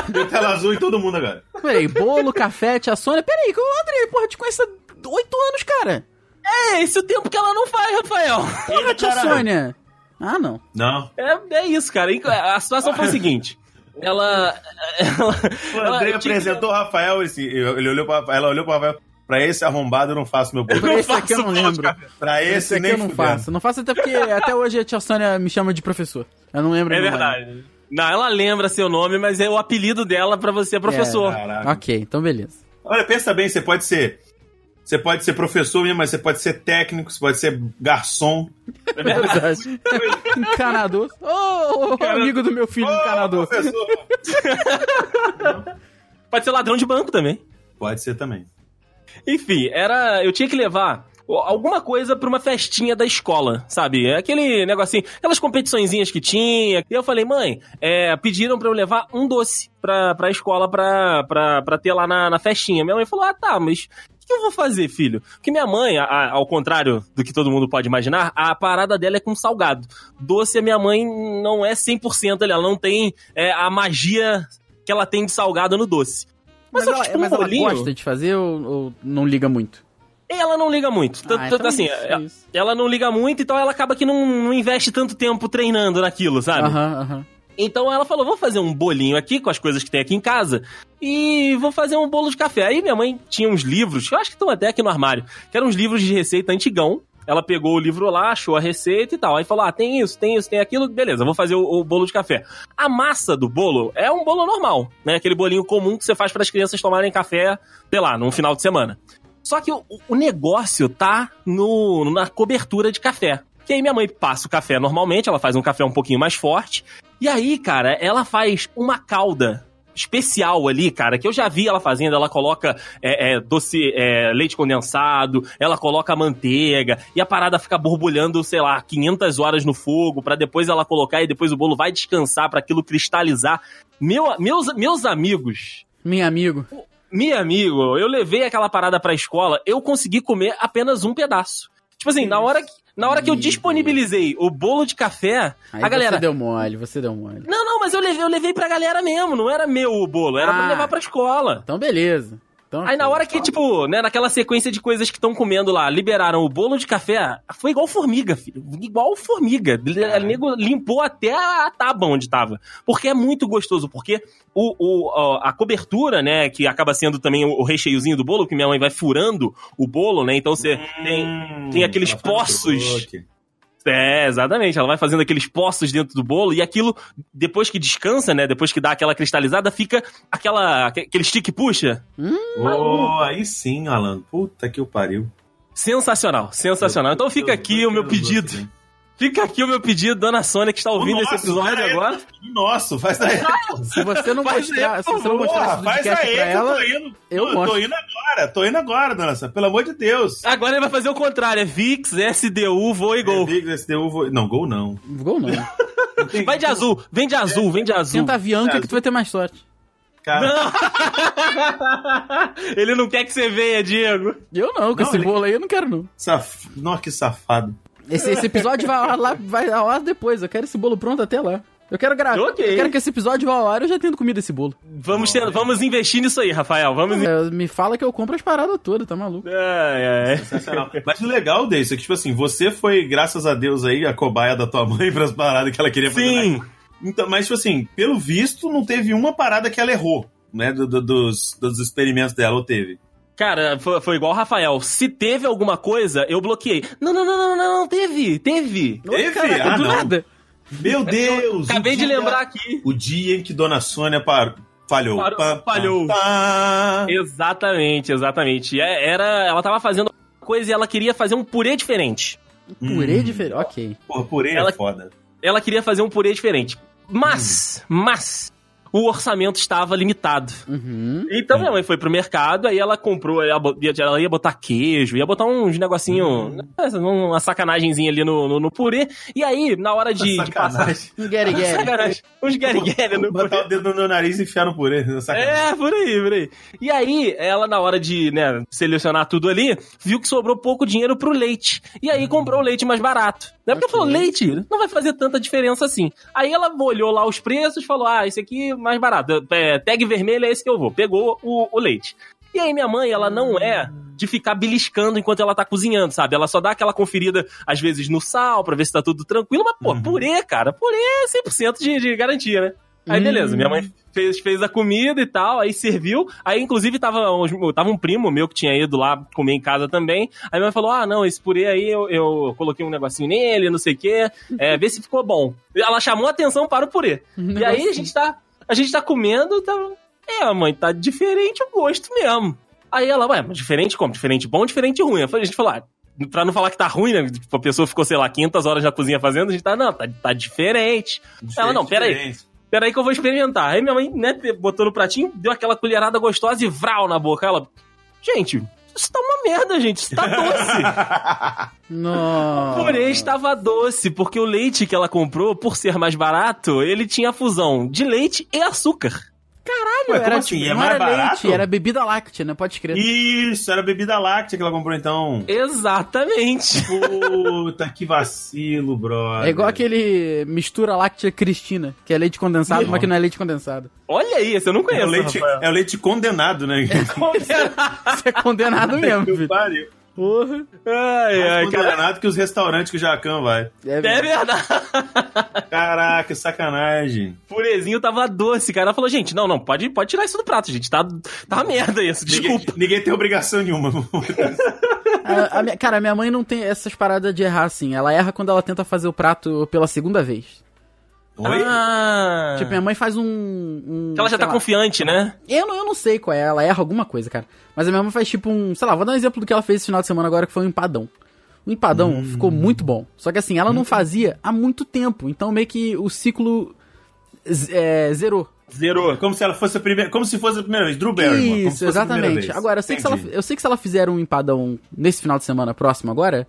Deu tela azul em todo mundo agora. Peraí, bolo, café, tia Sônia. Peraí, André, porra, te conheço há oito anos, cara. É esse o tempo que ela não faz, Rafael. Porra, tia. Sônia. Ah, não. Não. É, é isso, cara. A situação foi a seguinte. Ela. ela, O André apresentou o Rafael, esse, ele olhou pra, ela olhou pro Rafael. Pra esse arrombado eu não faço meu bolo. Pra esse aqui eu não lembro. Pra Esse esse, aqui nem eu não fudendo. faço. Não faço até porque até hoje a tia Sônia me chama de professor. Eu não lembro É o nome. verdade. Não, ela lembra seu nome, mas é o apelido dela pra você é professor. Caraca. Ok, então beleza. Olha, pensa bem, você pode ser. Você pode ser professor mesmo, mas você pode ser técnico, você pode ser garçom. É verdade. Encanador. Ô, ô, amigo do meu filho, encanador. Ô, professor. Pode ser ladrão de banco também. Pode ser também. Enfim, era. Eu tinha que levar alguma coisa pra uma festinha da escola, sabe? Aquele negocinho, aquelas competiçõezinhas que tinha. E eu falei, mãe, é, pediram pra eu levar um doce pra, pra escola pra, pra, pra ter lá na, na festinha. Minha mãe falou, ah, tá, mas que eu vou fazer, filho? Porque minha mãe, a- a- ao contrário do que todo mundo pode imaginar, a parada dela é com salgado. Doce, a minha mãe não é 100% ali, ela não tem é, a magia que ela tem de salgado no doce. Mas, que, ela, tipo, mas um ela bolinho- gosta de fazer ou, ou não liga muito? Ela não liga muito. Tanto, Ah, então assim, isso, ela, isso. ela não liga muito, então ela acaba que não, não investe tanto tempo treinando naquilo, sabe? Aham, aham. Então ela falou: vou fazer um bolinho aqui com as coisas que tem aqui em casa e vou fazer um bolo de café. Aí minha mãe tinha uns livros, que eu acho que estão até aqui no armário, que eram uns livros de receita antigão. Ela pegou o livro lá, achou a receita e tal. Aí falou: ah, tem isso, tem isso, tem aquilo, beleza, vou fazer o, o bolo de café. A massa do bolo é um bolo normal, né? Aquele bolinho comum que você faz para as crianças tomarem café, sei lá, num final de semana. Só que o, o negócio tá no, na cobertura de café. Que aí minha mãe passa o café normalmente, ela faz um café um pouquinho mais forte. E aí, cara, ela faz uma calda especial ali, cara, que eu já vi ela fazendo. Ela coloca é, é, doce, é, leite condensado, ela coloca manteiga, e a parada fica borbulhando, sei lá, 500 horas no fogo, pra depois ela colocar e depois o bolo vai descansar pra aquilo cristalizar. Meu, meus, meus amigos, Meu amigo. meu amigo, eu levei aquela parada pra escola, eu consegui comer apenas um pedaço. Tipo assim, na hora que, na hora que eu disponibilizei o bolo de café, Aí a galera. Você deu mole, você deu mole. Não, não, mas eu levei, eu levei pra galera mesmo, não era meu o bolo, era pra Ah. levar pra escola. Então beleza. Então, Aí na hora que, tipo, né, naquela sequência de coisas que estão comendo lá, liberaram o bolo de café, foi igual formiga, filho. Igual formiga. O nego limpou até a tábua onde tava. Porque é muito gostoso, porque o, o, a cobertura, né, que acaba sendo também o, recheiozinho do bolo, que minha mãe vai furando o bolo, né, então você tem... Hum, tem aqueles ela faz poços. É, exatamente. Ela vai fazendo aqueles poços dentro do bolo e aquilo, depois que descansa, né, depois que dá aquela cristalizada, fica aquela, aquele stick puxa. Oh, aí sim, Alan. Puta que o pariu. Sensacional, sensacional. Então fica aqui o meu pedido. Fica aqui o meu pedido, dona Sônia, que está ouvindo esse episódio agora. Nossa, faz daí. Se você não Faz mostrar, aí, se você não mostrar Porra, esse faz aí pra que ela, eu tô indo. eu tô, tô indo agora, tô indo agora, dona Sônia. Pelo amor de Deus. Agora ele vai fazer o contrário, é VIX, SDU, voo e gol. É, Big SDU, vou- Não, gol não. Gol não. Vai de azul, vem de azul, vem de azul. Tenta Avianca É, que tu vai ter mais sorte. Cara, Ele não quer que você venha, Diego. Eu não, com Não, esse ele- bolo aí eu não quero não. saf... Nossa, que safado. Esse, esse episódio vai ao ar lá, vai ao ar depois. Eu quero esse bolo pronto até lá. Eu quero gravar. Ok. Eu quero que esse episódio vá ao ar eu já tendo comido esse bolo. Vamos, ter- vamos investir nisso aí, Rafael. Vamos. É, me fala que eu compro as paradas todas, tá maluco? É, é. Sensacional. Mas o legal desse é que, tipo assim, você foi, graças a Deus, aí, a cobaia da tua mãe pras paradas que ela queria fazer. Sim. Então, mas, tipo assim, pelo visto, não teve uma parada que ela errou, né? do- do- dos, dos experimentos dela, ou teve? Cara, foi, foi igual o Rafael. Se teve alguma coisa, eu bloqueei. Não, não, não, não, não, não, teve, teve. Teve? Caraca, Ah, do não. nada. Meu Deus! Acabei de dia- lembrar aqui. O dia em que Dona Sônia par... falhou. Parou- Pá, pá, falhou. pá. Exatamente, exatamente. É, Era, ela tava fazendo uma coisa e ela queria fazer um purê diferente. Purê Hum. diferente. Ok. Porra, purê Ela- é foda. Ela queria fazer um purê diferente. Mas, mas, o orçamento estava limitado. Uhum. Então minha mãe foi pro mercado, aí ela comprou, ela ia- ela ia botar queijo, ia botar uns negocinho, uma sacanagemzinha ali no, no, no purê. E aí, na hora de, de passar. It. Sacanagem. Uns guerigueri no Botar purê. o dedo no meu nariz e enfiar no purê. Sacanagem. É, por aí, por aí. E aí, ela, na hora de, né, selecionar tudo ali, viu que sobrou pouco dinheiro pro leite. E aí comprou o leite mais barato. Né? Porque falou, leite não vai fazer tanta diferença assim. Aí ela olhou lá os preços, falou, ah, esse aqui é mais barato. É, tag vermelho é esse que eu vou. Pegou o, o leite. E aí minha mãe, ela não é de ficar beliscando enquanto ela tá cozinhando, sabe? Ela só dá aquela conferida, às vezes, no sal, pra ver se tá tudo tranquilo. Mas, pô, Uhum. purê, cara, purê é 100% de, de garantia, né? Aí, Hum. beleza, minha mãe fez, fez a comida e tal, aí serviu. Aí, inclusive, tava, tava um primo meu que tinha ido lá comer em casa também. Aí minha mãe falou: Ah, não, esse purê aí eu, eu coloquei um negocinho nele, não sei o quê. É, vê se ficou bom. Ela chamou a atenção para o purê. E aí a gente tá. A gente tá comendo, tá. É, mãe, tá diferente o gosto mesmo. Aí ela, ué, mas diferente como? Diferente bom, diferente ruim. A gente falou, ah, pra não falar que tá ruim, né? Tipo, a pessoa ficou, sei lá, 500 horas na cozinha fazendo, a gente tá, não, tá, tá diferente. Ela, não, peraí. Diferente. Peraí que eu vou experimentar. Aí minha mãe, né, botou no pratinho, deu aquela colherada gostosa e vral na boca. Ela, gente, isso tá uma merda, gente, isso tá doce. Nossa. O purê estava doce, porque o leite que ela comprou, por ser mais barato, ele tinha a fusão de leite e açúcar. Caralho, Ué, era, assim? tipo, É não era barato? leite, era bebida láctea, né? Pode crer. Isso, era bebida láctea que ela comprou então. Exatamente. Puta, que vacilo, brother. É igual aquele mistura láctea Cristina, que é leite condensado, mas que não é leite condensado. Olha aí, esse eu não É conheço. o leite, Rafael. é o leite condenado, né? Você é condenado mesmo, filho. pariu. Porra. Ai, ai, Mais cara. que os restaurantes que o Jacan vai. É, É verdade. Caraca, sacanagem. Purezinho tava doce, cara. Ela falou, gente, não, não, pode, pode tirar isso do prato, gente. Tá, tá uma merda isso, Ninguém, desculpa. ninguém tem obrigação nenhuma. A- a minha- cara, minha mãe não tem essas paradas de errar assim. Ela erra quando ela tenta fazer o prato pela segunda vez. Oi? Ah. Tipo, minha mãe faz um. um ela já tá lá. confiante, né? Eu não, eu não sei qual é, ela erra alguma coisa, cara. Mas a minha mãe faz tipo um. Sei lá, vou dar um exemplo do que ela fez esse final de semana agora, que foi um empadão. O empadão Hum. ficou muito bom. Só que assim, ela não fazia há muito tempo. Então meio que o ciclo é, zerou. Zerou. Como se ela fosse a primeira. Como se fosse a primeira vez. Drew Barrymore. como se Isso, exatamente. vez. Agora, eu sei, que se ela, eu sei que se ela fizer um empadão nesse final de semana próximo agora,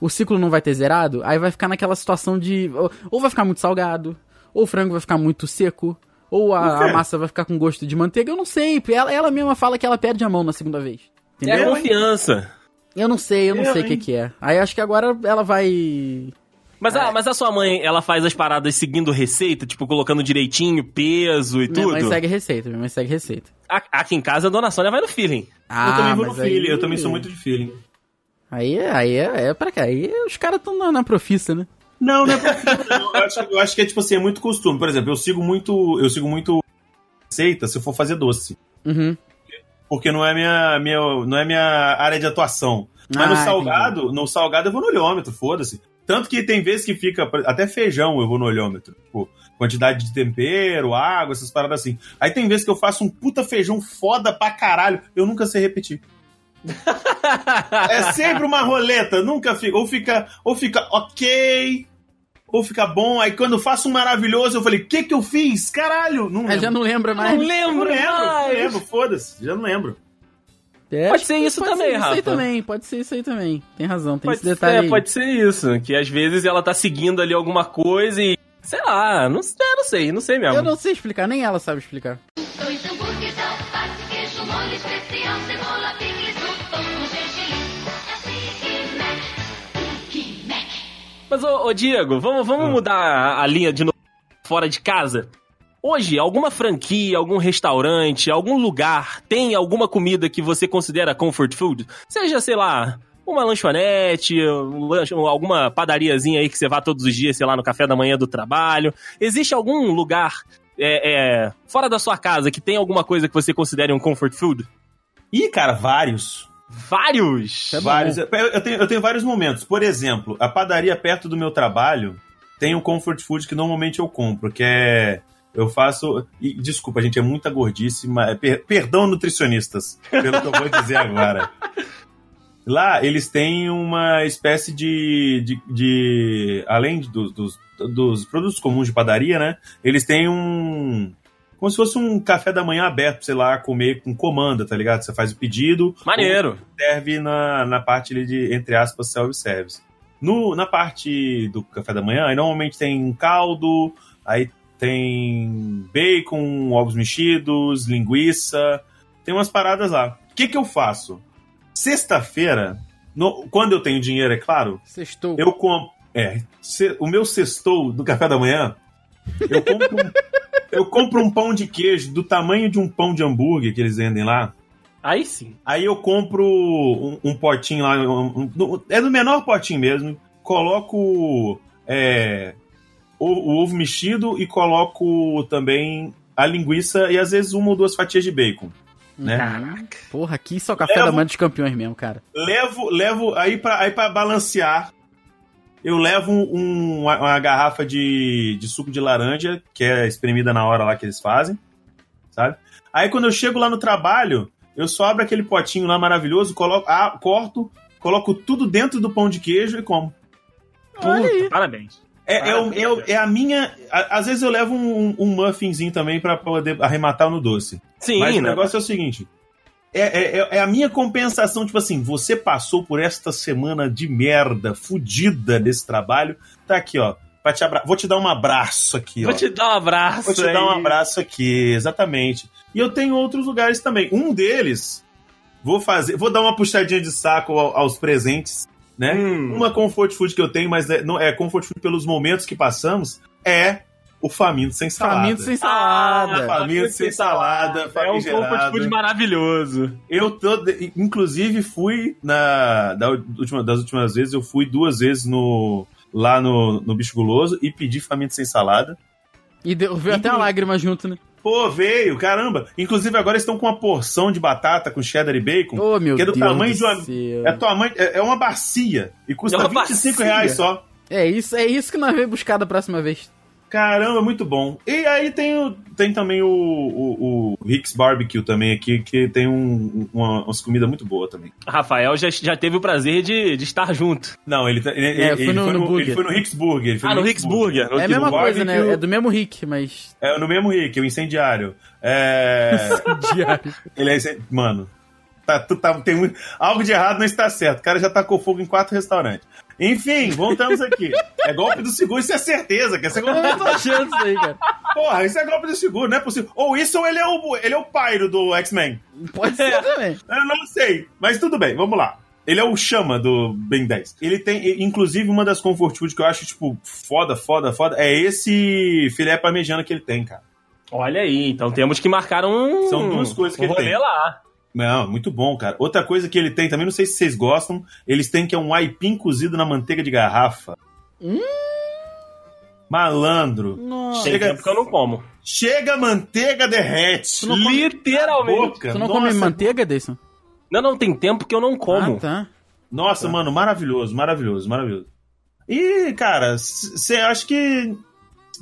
o ciclo não vai ter zerado, aí vai ficar naquela situação de. Ou vai ficar muito salgado, ou o frango vai ficar muito seco, ou a, a massa vai ficar com gosto de manteiga, eu não sei. Ela, ela mesma fala que ela perde a mão na segunda vez. É Entendeu? confiança. Eu não sei, eu não Eu, sei o que, que é. Aí acho que agora ela vai. Mas, a, mas a sua mãe, ela faz as paradas seguindo receita, tipo, colocando direitinho, peso e Minha tudo? mãe segue receita, minha mãe segue receita. A- Aqui em casa, a dona Sônia vai no feeling. Ah, eu também vou no mas aí- feeling. Eu também sou muito de feeling. Aí, aí é, é pra cá. Aí os caras estão na, na profissa, né? Não, não é não, eu, acho, eu acho que é tipo assim, é muito costume. Por exemplo, eu sigo muito. Eu sigo muito receita se eu for fazer doce. Uhum. Porque não é minha, minha, não é minha área de atuação. Mas Ah, no salgado, no salgado eu vou no olhômetro, foda-se. Tanto que tem vezes que fica. Até feijão eu vou no olhômetro. Tipo, quantidade de tempero, água, essas paradas assim. Aí tem vezes que eu faço um puta feijão foda pra caralho. Eu nunca sei repetir. é sempre uma roleta, nunca fica. Ou fica, ou fica ok, ou fica bom. Aí quando eu faço um maravilhoso, eu falei, o que que eu fiz? Caralho! Não lembro. já não lembra mais. Não Não lembro, lembro, não mais. lembro, foda-se, já não lembro. É, Pode ser isso pode também, ser Isso aí Rafa. também, pode ser isso aí também. Tem razão, tem Pode esse detalhe ser, aí. pode ser isso. Que às vezes ela tá seguindo ali alguma coisa e Sei lá, não, é, não sei, não sei mesmo. Eu não sei explicar, nem ela sabe explicar. Mas, ô, ô, Diego, vamos, vamos mudar a, a linha de novo fora de casa? Hoje, alguma franquia, algum restaurante, algum lugar tem alguma comida que você considera comfort food? Seja, sei lá, uma lanchonete, um lanche- alguma padariazinha aí que você vá todos os dias, sei lá, no café da manhã do trabalho. Existe algum lugar é, é, fora da sua casa que tem alguma coisa que você considere um comfort food? Ih, cara, vários. Vários! É bom. vários. Eu, eu tenho, eu tenho vários momentos. Por exemplo, a padaria perto do meu trabalho tem um comfort food que normalmente eu compro, que é. Eu faço. e, desculpa, gente, é muita gordice, mas. per- perdão, nutricionistas, pelo que eu vou dizer agora. Lá, eles têm uma espécie de. de, de- além dos, dos, dos produtos comuns de padaria, né? Eles têm um. Como se fosse um café da manhã aberto, sei lá, comer com comanda, tá ligado? Você faz o pedido. Maneiro! serve na, na parte ali de, entre aspas, self-service. No, na parte do café da manhã, aí normalmente tem caldo, aí tem bacon, ovos mexidos, linguiça, tem umas paradas lá. O que que eu faço? Sexta-feira, quando eu tenho dinheiro, é claro, Sextou. eu compro. É, se- o meu sextou do café da manhã, eu compro, um, eu compro um pão de queijo do tamanho de um pão de hambúrguer que eles vendem lá. Aí sim. Aí eu compro um, um potinho lá, um- um- é do menor potinho mesmo. Coloco é, o, o ovo mexido e coloco também a linguiça e às vezes uma ou duas fatias de bacon. né? Caraca. Porra, aqui só café Levo- da manhã dos campeões mesmo, cara. Levo, levo aí pra, aí pra balancear. Eu levo um- uma, uma garrafa de, de suco de laranja, que é espremida na hora lá que eles fazem, sabe? Aí quando eu chego lá no trabalho, eu só abro aquele potinho lá maravilhoso, coloco, ah, corto, coloco tudo dentro do pão de queijo e como. Puta, parabéns. É, é, o- é o- é a minha. a- às vezes eu levo um, um muffinzinho também pra poder arrematar no doce. Sim, Mas o né? negócio é o seguinte: é, é- é- é a minha compensação, tipo assim, você passou por esta semana de merda, fudida desse trabalho, tá aqui, ó. Te abra... Vou te dar um abraço aqui, ó. Vou te dar um abraço. Vou te dar um aí. abraço aqui, exatamente. E eu tenho outros lugares também. Um deles, vou fazer, vou dar uma puxadinha de saco ao- aos presentes, né? Hum. Uma comfort food que eu tenho, mas é, não é comfort food pelos momentos que passamos, é o faminto sem salada. Faminto sem Ah, salada. Faminto sem salada, É um comfort food maravilhoso. Eu tô, inclusive fui na da última, das últimas vezes eu fui duas vezes no lá no, no bicho guloso e pedi faminto sem salada. E deu, veio até uma Inclu- lágrima junto, né? Pô, veio, caramba. Inclusive agora estão com uma porção de batata com cheddar e bacon. Ô, meu que é do Deus tamanho do de uma céu. é, tamanho, é, é uma bacia e custa É uma 25 bacia? reais só. É isso, é isso que nós vamos buscar da próxima vez. Caramba, muito bom. E aí tem, o, tem também o, o, o Rick's Barbecue também aqui, que tem um, uma, umas comidas muito boas também. Rafael já, já teve o prazer de, de estar junto. Não, ele, tá- ele, É, ele fui no- foi no no, Burger. ele foi no Rick's Burger. ele foi Ah, no Rick's Burger. É a mesma do coisa, né? É do mesmo Rick, mas. É no mesmo Rick, o incendiário. É. Diário. ele é. incen- Mano, tá, tá, tem muito. Algo de errado não está certo. O cara já tacou fogo em quatro restaurantes. Enfim, voltamos aqui. É golpe do seguro, isso é certeza. Que é golpe Eu tô achando isso aí, cara. Porra, isso é golpe do seguro, não é possível. Ou isso ou ele é o, ele é o Pyro do X-Men. Pode ser também. Eu não sei, mas tudo bem, vamos lá. Ele é o Chama do Ben 10. Ele tem, inclusive, uma das comfort food que eu acho, tipo, foda, foda, foda, é esse filé parmegiana que ele tem, cara. Olha aí, então temos que marcar um. São duas coisas que um ele tem. lá. Não, muito bom, cara. Outra coisa que ele tem, também não sei se vocês gostam, eles têm que é um aipim cozido na manteiga de garrafa. Hum? Malandro. Nossa. Chega- tempo que eu não como. Chega manteiga, derrete. Tu não come- Literalmente. Boca. Tu não Nossa, come manteiga, Deison? Não, não, tem tempo que eu não como. Ah, tá. Nossa, mano, maravilhoso, maravilhoso, maravilhoso. E, cara, você acho que.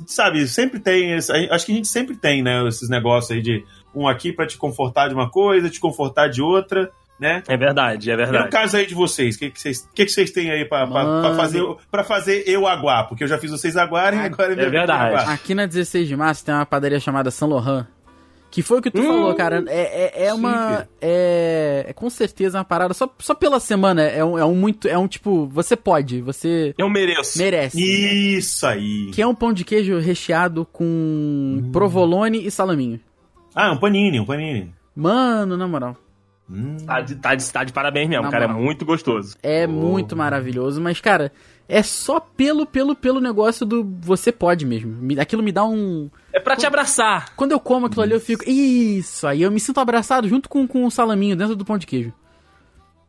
Sabe, sempre tem. Acho que a gente sempre tem, né? Esses negócios aí de um aqui pra te confortar de uma coisa, te confortar de outra, né? É verdade, é E no verdade. caso aí de vocês, o que, que, vocês, que, que vocês têm aí Mano. fazer, pra fazer eu aguar? Porque eu já fiz vocês aguarem, Ah, agora é verdade. aguar. Aqui na 16 de março tem uma padaria chamada São Laurent. Que foi o que tu Hum, falou, cara. É, é, é uma. É, é com certeza uma parada. Só, só pela semana é um, é um muito. É um tipo. Você pode, você Eu mereço. merece. Isso aí. Que é um pão de queijo recheado com provolone e salaminho. Ah, um panini, um panini. Mano, na moral. Hum. Tá de, tá, de, tá de parabéns mesmo, Na cara. É moral. muito gostoso. É Oh. muito maravilhoso, mas, cara, é só pelo, pelo, pelo negócio do você pode mesmo. Me- Aquilo me dá um. É pra te abraçar. Quando eu como aquilo ali, eu fico. Isso! Aí eu me sinto abraçado junto com, com o salaminho dentro do pão de queijo.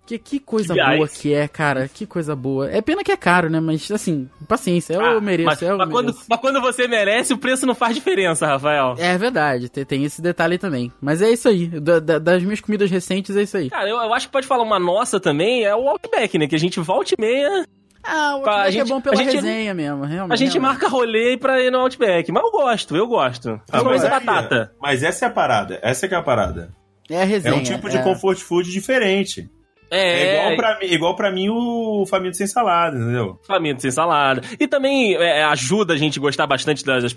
Que, que coisa Aliás. boa que é, cara. Que coisa boa. É pena que é caro, né? Mas, assim, paciência. Eu Ah, mereço. mas, eu mas quando, mereço. mas quando você merece, o preço não faz diferença, Rafael. É verdade, tem, tem esse detalhe também. Mas é isso aí. Da- da- das minhas comidas recentes, é isso aí. Cara, eu, eu acho que pode falar uma nossa também, é o Outback, né? Que a gente volta e meia, Ah, o Outback é gente- bom pela a gente- resenha mesmo, realmente. a gente realmente. marca rolê pra ir no Outback. Mas eu gosto, eu gosto. Ah, mas aí, batata. Mas essa é a parada. Essa é que é a parada. É a É resenha. um tipo de é. comfort food diferente. É, É, igual, pra mim, igual pra mim o faminto sem salada, entendeu? faminto sem salada. E também é, ajuda a gente a gostar bastante das, das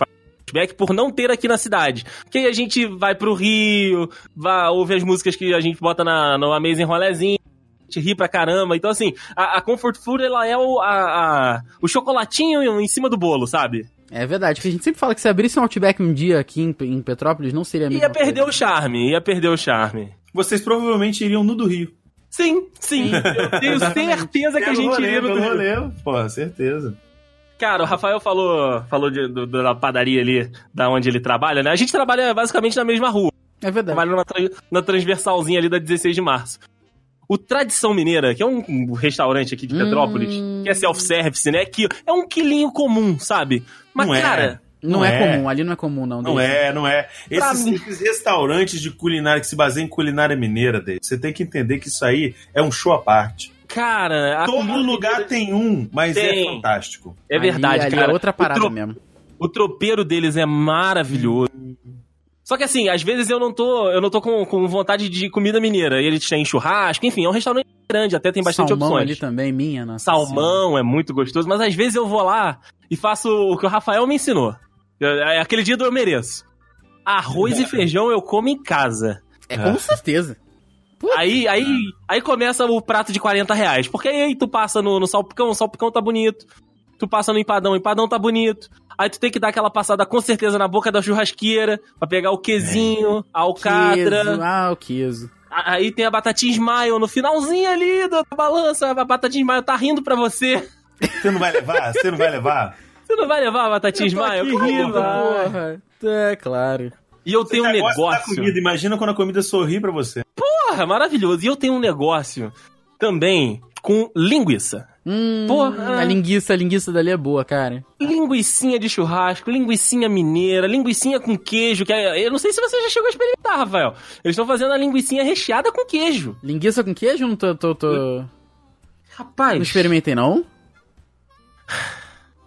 Outback por não ter aqui na cidade. Porque aí a gente vai pro Rio, vai, ouve as músicas que a gente bota na, no Amazing Rolezinho. A gente ri pra caramba. Então, assim, a, a Comfort Food, ela é o, a, a- o chocolatinho em cima do bolo, sabe? É verdade, porque a gente sempre fala que se abrisse um Outback um dia aqui em, em Petrópolis, não seria a mesma Ia perder coisa. o charme, ia perder o charme. Vocês provavelmente iriam no do Rio. Sim, sim. Eu tenho certeza que a gente rolê, iria no rolê, Pô, certeza. Cara, o Rafael falou, falou de- do- da padaria ali, da onde ele trabalha, né? A gente trabalha basicamente na mesma rua. É verdade. Trabalha na, na transversalzinha ali da 16 de março. O Tradição Mineira, que é um restaurante aqui de Petrópolis, Hum. que é self-service, né? Que é um quilinho comum, sabe? Mas, Não é. cara, Não, Não é, é. comum, ali não é comum, não. Não deixa. é, não é. Esses, restaurantes de culinária que se baseiam em culinária mineira, dele, você tem que entender que isso aí é um show à parte. cara... a Todo lugar tem um, mas Tem. é fantástico. É verdade, ali, ali cara. é outra parada o, tro- mesmo. o tropeiro deles é maravilhoso. Só que assim, às vezes eu não tô, eu não tô com, com vontade de comida mineira. E eles têm churrasco, enfim, é um restaurante grande, até tem bastante Salmão opções. ali também, minha, nossa senhora. Salmão é muito gostoso, mas às vezes eu vou lá e faço o que o Rafael me ensinou. É aquele dia do eu mereço. Arroz e feijão eu como em casa. É, com certeza. Aí, aí, aí começa o prato de 40 reais. Porque aí tu passa no, no salpicão, o salpicão tá bonito. Tu passa no empadão, o empadão tá bonito. Aí tu tem que dar aquela passada com certeza na boca da churrasqueira pra pegar o quesinho, a alcatra. Queijo, ah, o queso. Aí tem a batatinha smile no finalzinho ali da balança. A batatinha smile tá rindo pra você. Você não vai levar? Você não vai levar? Você não vai levar a batatinha aqui que rindo, vai. porra. É, claro. E eu tenho um Você da negócio. comida, imagina quando a comida sorri pra você. Porra, maravilhoso. E eu tenho um negócio também com linguiça. Hum, Porra. a linguiça, a linguiça dali é boa, cara. Linguicinha de churrasco, linguicinha mineira, linguicinha com queijo, que é, eu não sei se você já chegou a experimentar, Rafael. Eles estão fazendo a linguicinha recheada com queijo. Linguiça com queijo? Não tô, tô, tô... Não Rapaz, experimentei, não?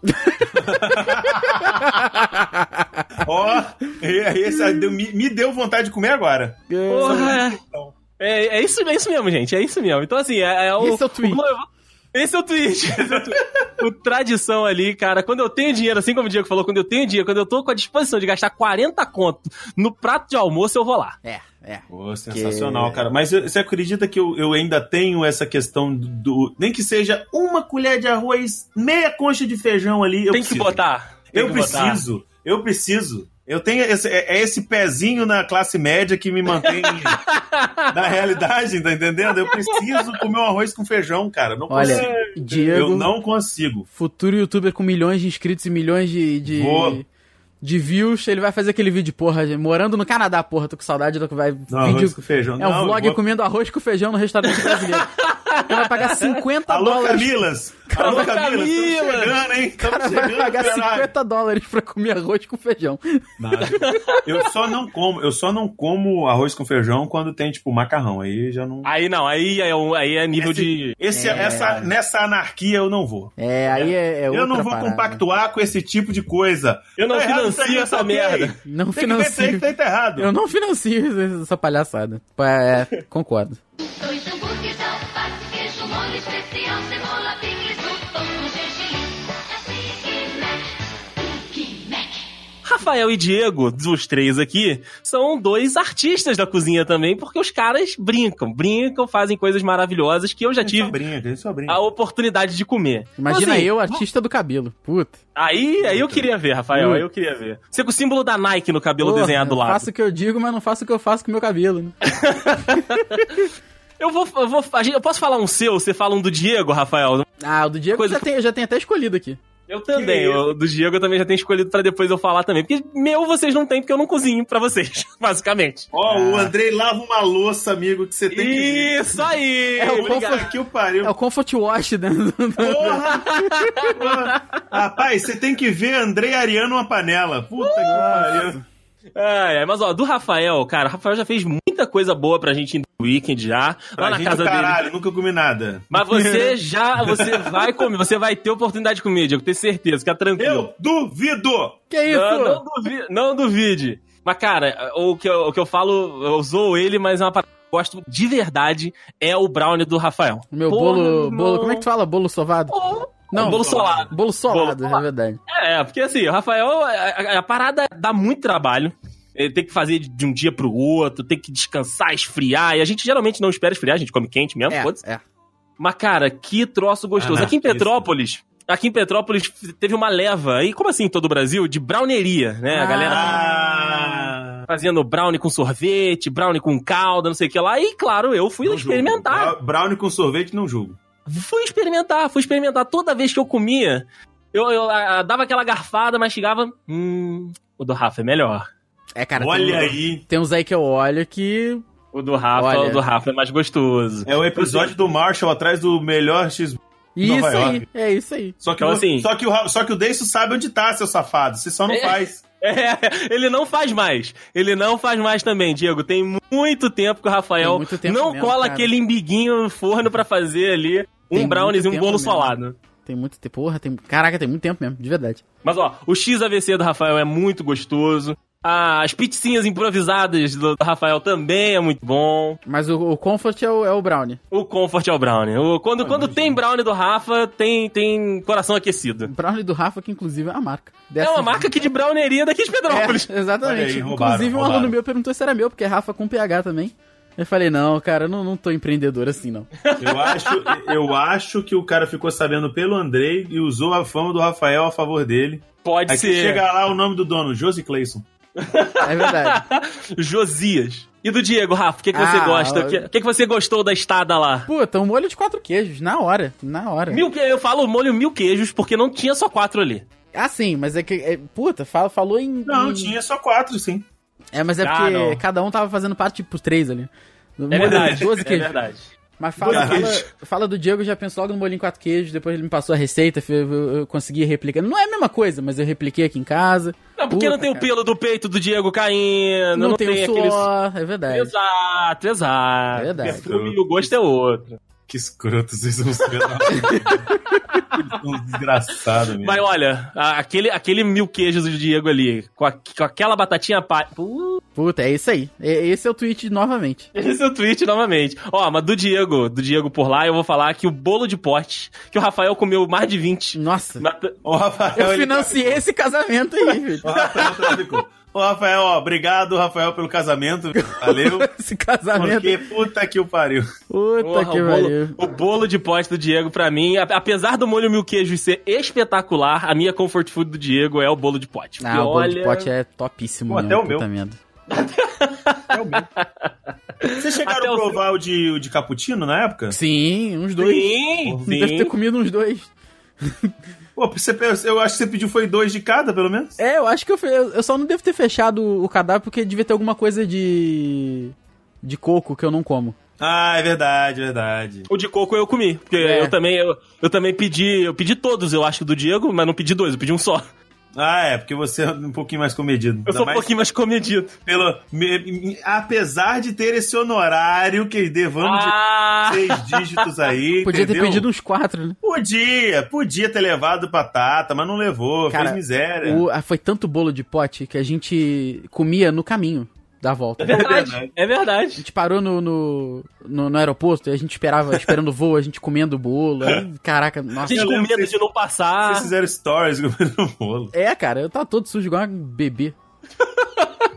Ó, esse deu- me, me deu vontade de comer agora. porra, é, é, isso, é isso mesmo, gente, é isso mesmo. Então, assim, é, é o... Esse é o tweet. Esse é o tweet. esse é o, tweet. o tradição ali, cara, quando eu tenho dinheiro, assim como o Diego falou, quando eu tenho dinheiro, quando eu tô com a disposição de gastar 40 conto no prato de almoço, eu vou lá. É, é. Pô, sensacional, cara. Mas você acredita que eu, eu ainda tenho essa questão do, do- Nem que seja uma colher de arroz, meia concha de feijão ali. Eu tem que preciso. botar. tem Eu que botar. preciso. Eu preciso. Eu tenho esse, é é esse pezinho na classe média que me mantém na realidade, tá entendendo? Eu preciso comer um arroz com feijão, cara. Não Olha, consigo. Diego, Eu não consigo. futuro youtuber com milhões de inscritos e milhões de, de, Vou. de views, ele vai fazer aquele vídeo, porra, morando no Canadá, porra, tô com saudade do que vai... Não, vídeo, arroz com feijão. é um Não, vlog eu vou- comendo arroz com feijão no restaurante brasileiro. Ele vai pagar 50 Alô, dólares. Camilas! Alô, Alô, Camilas! Camila! Estamos chegando, hein? O cara Estamos vai chegando, pagar caralho. 50 dólares pra comer arroz com feijão. Nada. Eu só não como, eu só não como arroz com feijão quando tem, tipo, macarrão. Aí já não. Aí não, aí é, aí é nível Esse- de. Esse, É. essa, nessa anarquia eu não vou. É, aí é, é eu não vou parada. compactuar com esse tipo de coisa. Eu não Tá financio aí, essa tá merda. Não Tem que ver financio. que tá errado. Eu não financio essa palhaçada. É, concordo. Rafael e Diego, dos três aqui, são dois artistas da cozinha também, porque os caras brincam, brincam, fazem coisas maravilhosas que eu já tive brinca, a oportunidade de comer. Imagina Então, assim, eu, artista do cabelo. Puta. Aí, aí eu queria ver, Rafael, Puta. aí eu queria ver. Você com o símbolo da Nike no cabelo Porra, desenhado do eu lado. faço o que eu digo, mas não faço o que eu faço com o meu cabelo, né? Eu vou, eu vou, a gente- eu posso falar um seu, você fala um do Diego, Rafael? Ah, o do Diego Coisa já tem, eu já tenho até escolhido aqui. Eu também, o do Diego eu também já tenho escolhido pra depois eu falar também. Porque meu vocês não têm, porque eu não cozinho pra vocês, basicamente. Ó, o Andrei lava uma louça, amigo, que você tem que ver. Isso aí! É o. Puta que o pariu. É o Comfort Wash, né? Porra! Porra! Rapaz, você tem que ver Andrei Ariano uma panela. Puta que pariu. Ai, mas ó, do Rafael, cara, o Rafael já fez muita coisa boa pra gente no weekend já, Pra lá na gente casa caralho, dele. nunca comi nada. Mas você já, você vai comer, você vai ter oportunidade de comer, Diego, tenho certeza, fica tranquilo. Eu duvido! que isso? Não, não, duvi- não duvide. Mas, cara, o que, eu, o que eu falo, eu usou ele, mas é uma parada que eu gosto de verdade é o brownie do Rafael. Meu Porra, bolo, irmão. bolo. Como é que tu fala? Bolo sovado? Não, bolo solado. Bolo solado, Bolo é verdade. É, porque assim, o Rafael, a, a- a parada dá muito trabalho. Ele tem que fazer de um dia pro outro, tem que descansar, esfriar. E a gente geralmente não espera esfriar, a gente come quente mesmo, É, foda-se. é. Mas, cara, que troço gostoso. Ah, aqui em isso. Petrópolis, aqui em Petrópolis teve uma leva, e como assim em todo o Brasil? De browneria, né? A Ah. galera Ah! fazendo brownie com sorvete, brownie com calda, não sei o que lá. E, claro, eu fui Não experimentar. julgo. Brownie com sorvete, não julgo. Fui experimentar, fui experimentar. Toda vez que eu comia, eu, eu, ah, dava aquela garfada, mastigava. Hum, o do Rafa é melhor. É, cara. Olha tem, aí. Tem uns aí que eu olho que. O do Rafa, Olha. o do Rafa é mais gostoso. É o episódio do Marshall atrás do melhor X. Isso Nova aí, York. é isso aí. Só que, Então, o, assim- só, que o, só que o Deiso sabe onde tá, seu safado. Você só não É. faz. É, ele não faz mais. Ele não faz mais também, Diego. Tem muito tempo que o Rafael Tem muito tempo não mesmo, cola cara. aquele imbiguinho no forno pra fazer ali Tem um brownies e um bolo mesmo. solado. Tem muito tempo. Porra, tem. Caraca, tem muito tempo mesmo, de verdade. Mas ó, o XAVC do Rafael é muito gostoso. Ah, As pizzinhas improvisadas do Rafael também é muito bom. Mas o, o Comfort é o, é o Brownie. O Comfort é o Brownie. O- quando quando tem Brownie do Rafa, tem, tem coração aquecido. Brownie do Rafa, que inclusive é uma marca. É Dessa- uma marca aqui de browneria daqui de Petrópolis. É, exatamente. Aí, roubaram, inclusive, um roubaram. aluno meu perguntou se era meu, porque é Rafa com PH também. Eu falei, não, cara, eu não, não tô empreendedor assim, não. Eu acho, eu acho que o cara ficou sabendo pelo Andrei e usou a fama do Rafael a favor dele. Pode Aí que ser. chega lá o nome do dono, Josie Clayson. É verdade. Josias. E do Diego, Rafa, o que, que você Ah, gosta? O eu- que, o que, que você gostou da estada lá? Puta, um molho de quatro queijos, na hora. Na hora. Mil, que- eu falo molho mil queijos, porque não tinha só quatro ali. Ah, sim, mas é que. é- puta, fala, falou em. Não, em- tinha só quatro, sim. É, mas é Ah, porque não. cada um tava fazendo parte por três ali. É molho de verdade. 12 É queijos. verdade. Mas fala, fala, fala do Diego, já pensou logo no molinho quatro queijos, depois ele me passou a receita, eu, eu- eu consegui replicar. Não é a mesma coisa, mas eu repliquei aqui em casa. Não, porque não Puta, tem o cara. pelo do peito do Diego caindo, Não, não, tem, o aquele. suor, é verdade. Exato, exato. É verdade. O perfume e o gosto é outro. Que escroto, vocês puta. um desgraçado mesmo. Mas olha, aquele, aquele mil queijos do Diego ali, com, a- com aquela batatinha pa... Uh, Puta, é isso aí. Esse é o tweet novamente. Esse é o tweet novamente. Ó, mas do Diego, do Diego por lá, eu vou falar que o bolo de pote, que o Rafael comeu mais de 20. Nossa, Mata- O Rafael, eu ele- financiei esse casamento aí, velho. O Rafael traficou. Ô, Rafael, ó, obrigado, Rafael, pelo casamento. Valeu. Esse casamento. Porque puta que o pariu. Puta Porra, que o, pariu. bolo, o bolo de pote do Diego, pra mim, apesar do molho mil queijos ser espetacular, a minha comfort food do Diego é o bolo de pote. Ah, o bolo de olha- pote é topíssimo. Pô, mesmo, até o meu. puta merda. Vocês chegaram Até a o provar o de, o de cappuccino na época? Sim, uns dois. Sim, Deve ter sim. comido uns dois. Pô, você, eu acho que você pediu foi dois de cada, pelo menos. É, eu acho que eu, eu só não devo ter fechado o cadáver porque devia ter alguma coisa de. de coco que eu não como. Ah, é verdade, é verdade. O de coco eu comi, porque É. eu também eu, eu também pedi, eu pedi todos, eu acho do Diego, mas não pedi dois, eu pedi um só. Ah, é, porque você é um pouquinho mais comedido. Eu sou um pouquinho mais comedido. pelo, me- me- apesar de ter esse honorário que devamos Ah, de seis dígitos aí. Podia ter entendeu? pedido uns quatro, né? Podia, podia ter levado batata, mas não levou, Cara, fez miséria. O- ah, foi tanto bolo de pote que a gente comia no caminho. Dar a volta. É verdade, é A verdade. gente parou no, no, no, no aeroporto e a gente esperava, esperando o voo, a gente comendo bolo. aí, caraca, A nossa. gente Eu com medo de não passar. Vocês fizeram stories comendo bolo. É, cara, eu tava todo sujo igual um bebê.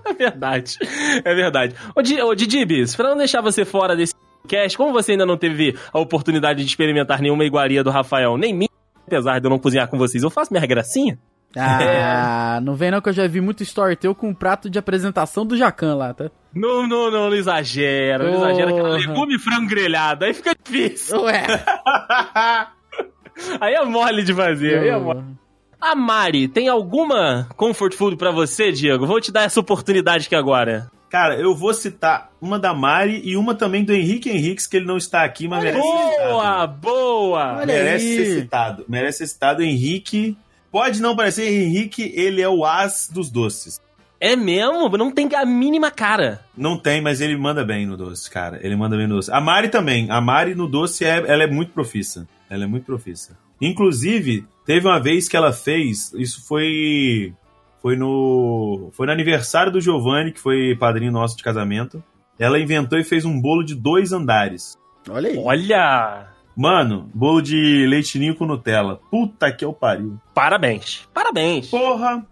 É verdade. É verdade. Ô, ô Didibis, pra não deixar você fora desse cast, como você ainda não teve a oportunidade de experimentar nenhuma iguaria do Rafael, nem mim, apesar de eu não cozinhar com vocês, eu faço minha gracinha? Ah, não vem não que eu já vi muito story teu com um prato de apresentação do Jacan lá, tá? Não, não, não, não exagera, não Porra. exagera. Aquela legume frango grelhado, aí fica difícil. Ué. Aí é mole de fazer, aí é mole. A Mari, tem alguma comfort food pra você, Diego? Vou te dar essa oportunidade aqui agora. Cara, eu vou citar uma da Mari e uma também do Henrique Henriques, que ele não está aqui, mas merece ser citado. Boa, boa! Olha Merece aí. ser citado. Merece ser citado. Henrique. Pode não parecer Henrique, ele é o as dos doces. É mesmo? Não tem a mínima cara. Não tem, mas ele manda bem no doce, cara. Ele manda bem no doce. A Mari também. A Mari no doce, é, ela é muito profissa. Ela é muito profissa. Inclusive, teve uma vez que ela fez, isso foi foi no foi no aniversário do Giovanni, que foi padrinho nosso de casamento. Ela inventou e fez um bolo de dois andares. Olha aí. Olha! Mano, bolo de leitinho com Nutella. Puta que eu pariu. Parabéns. Parabéns. Porra,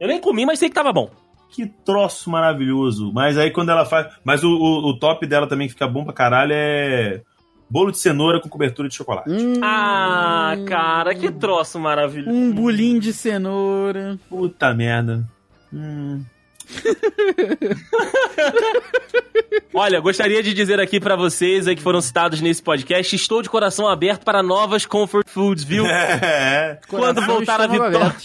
Eu nem comi, mas sei que tava bom. que troço maravilhoso. Mas aí quando ela faz. Mas o, o, o top dela também que fica bom pra caralho é. Bolo de cenoura com cobertura de chocolate. Hum, Ah, cara, que troço maravilhoso. Um bolinho de cenoura. Puta merda. Hum. Olha, gostaria de dizer aqui pra vocês aí que foram citados nesse podcast, estou de coração aberto para novas comfort foods, viu? É. Quando Coração voltar a vitória. aberto.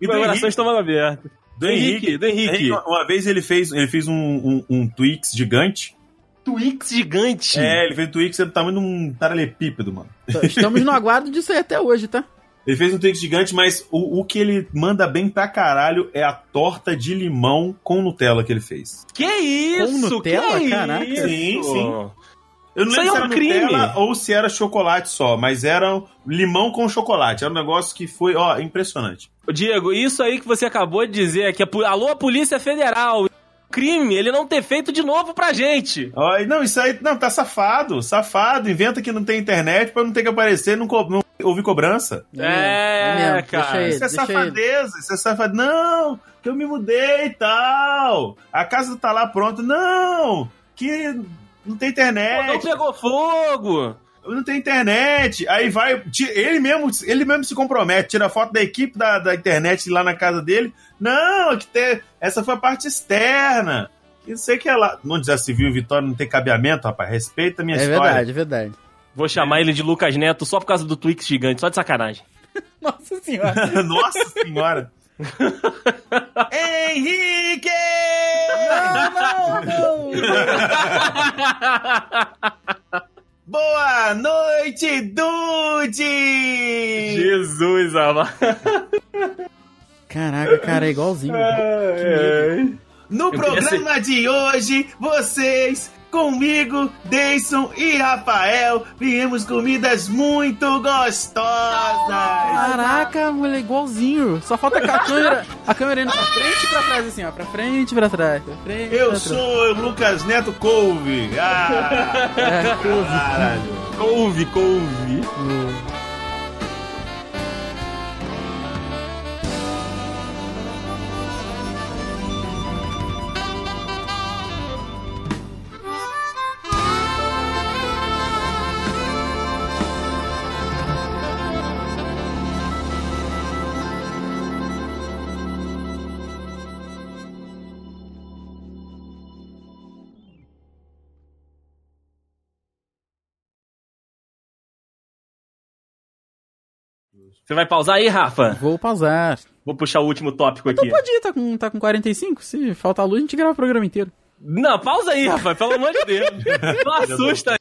E Meu do coração estava aberto. do Henrique, Henrique, do Henrique. Henrique, Uma vez ele fez, ele fez um, um, um Twix gigante. Twix gigante. É, ele fez um Twix do tamanho de um paralelepípedo, mano. Estamos no aguardo disso aí até hoje, tá? Ele fez um Twix gigante, mas o, o que ele manda bem pra caralho é a torta de limão com Nutella que ele fez. Que isso? Nutella? Que Caraca. isso? Sim, sim. Eu não Isso lembro é um se era crime. Nutella ou se era chocolate só, mas era limão com chocolate. Era um negócio que foi, ó, impressionante. Ô, Diego, isso aí que você acabou de dizer é que a, alô, a Polícia Federal. Crime, ele não ter feito de novo pra gente. Ó, e não, isso aí, não, tá safado, safado. Inventa que não tem internet pra não ter que aparecer, não, não ouvir cobrança. É, mesmo. cara. Ele, Isso é deixa ele. safadeza, isso é safadeza. Não, que eu me mudei e tal. A casa tá lá pronta. Não, que não tem Pô, não internet. pegou fogo. não tem internet. Aí vai. Ele mesmo, ele mesmo se compromete, tira foto da equipe da, da internet lá na casa dele. Não, que tem, essa foi a parte externa. Não sei que é lá. Onde já se viu Vitória não tem cabeamento, rapaz. Respeita a minha É história. verdade, é verdade. Vou chamar ele de Lucas Neto só por causa do Twix gigante, só de sacanagem. Nossa senhora. Nossa senhora. Henrique! não, não. Boa noite, Dude! Jesus, amado. Caraca, cara, é igualzinho. No Eu programa de hoje, vocês, comigo, Deison e Rafael, viemos comidas muito gostosas. Caraca, mulher, igualzinho. Só falta a câmera, a câmera indo pra frente e pra trás, assim, ó. Pra frente e pra trás. Pra frente, Eu pra sou o Lucas Neto Couve. Ah, trás. É, couve. caralho. Couve, couve. Você vai pausar aí, Rafa? Vou pausar. Vou puxar o último tópico Então aqui. pode ir, tá com, tá com 45. Se faltar luz, a gente grava o programa inteiro. Não, pausa aí, Rafa, pelo amor de Deus. Não assusta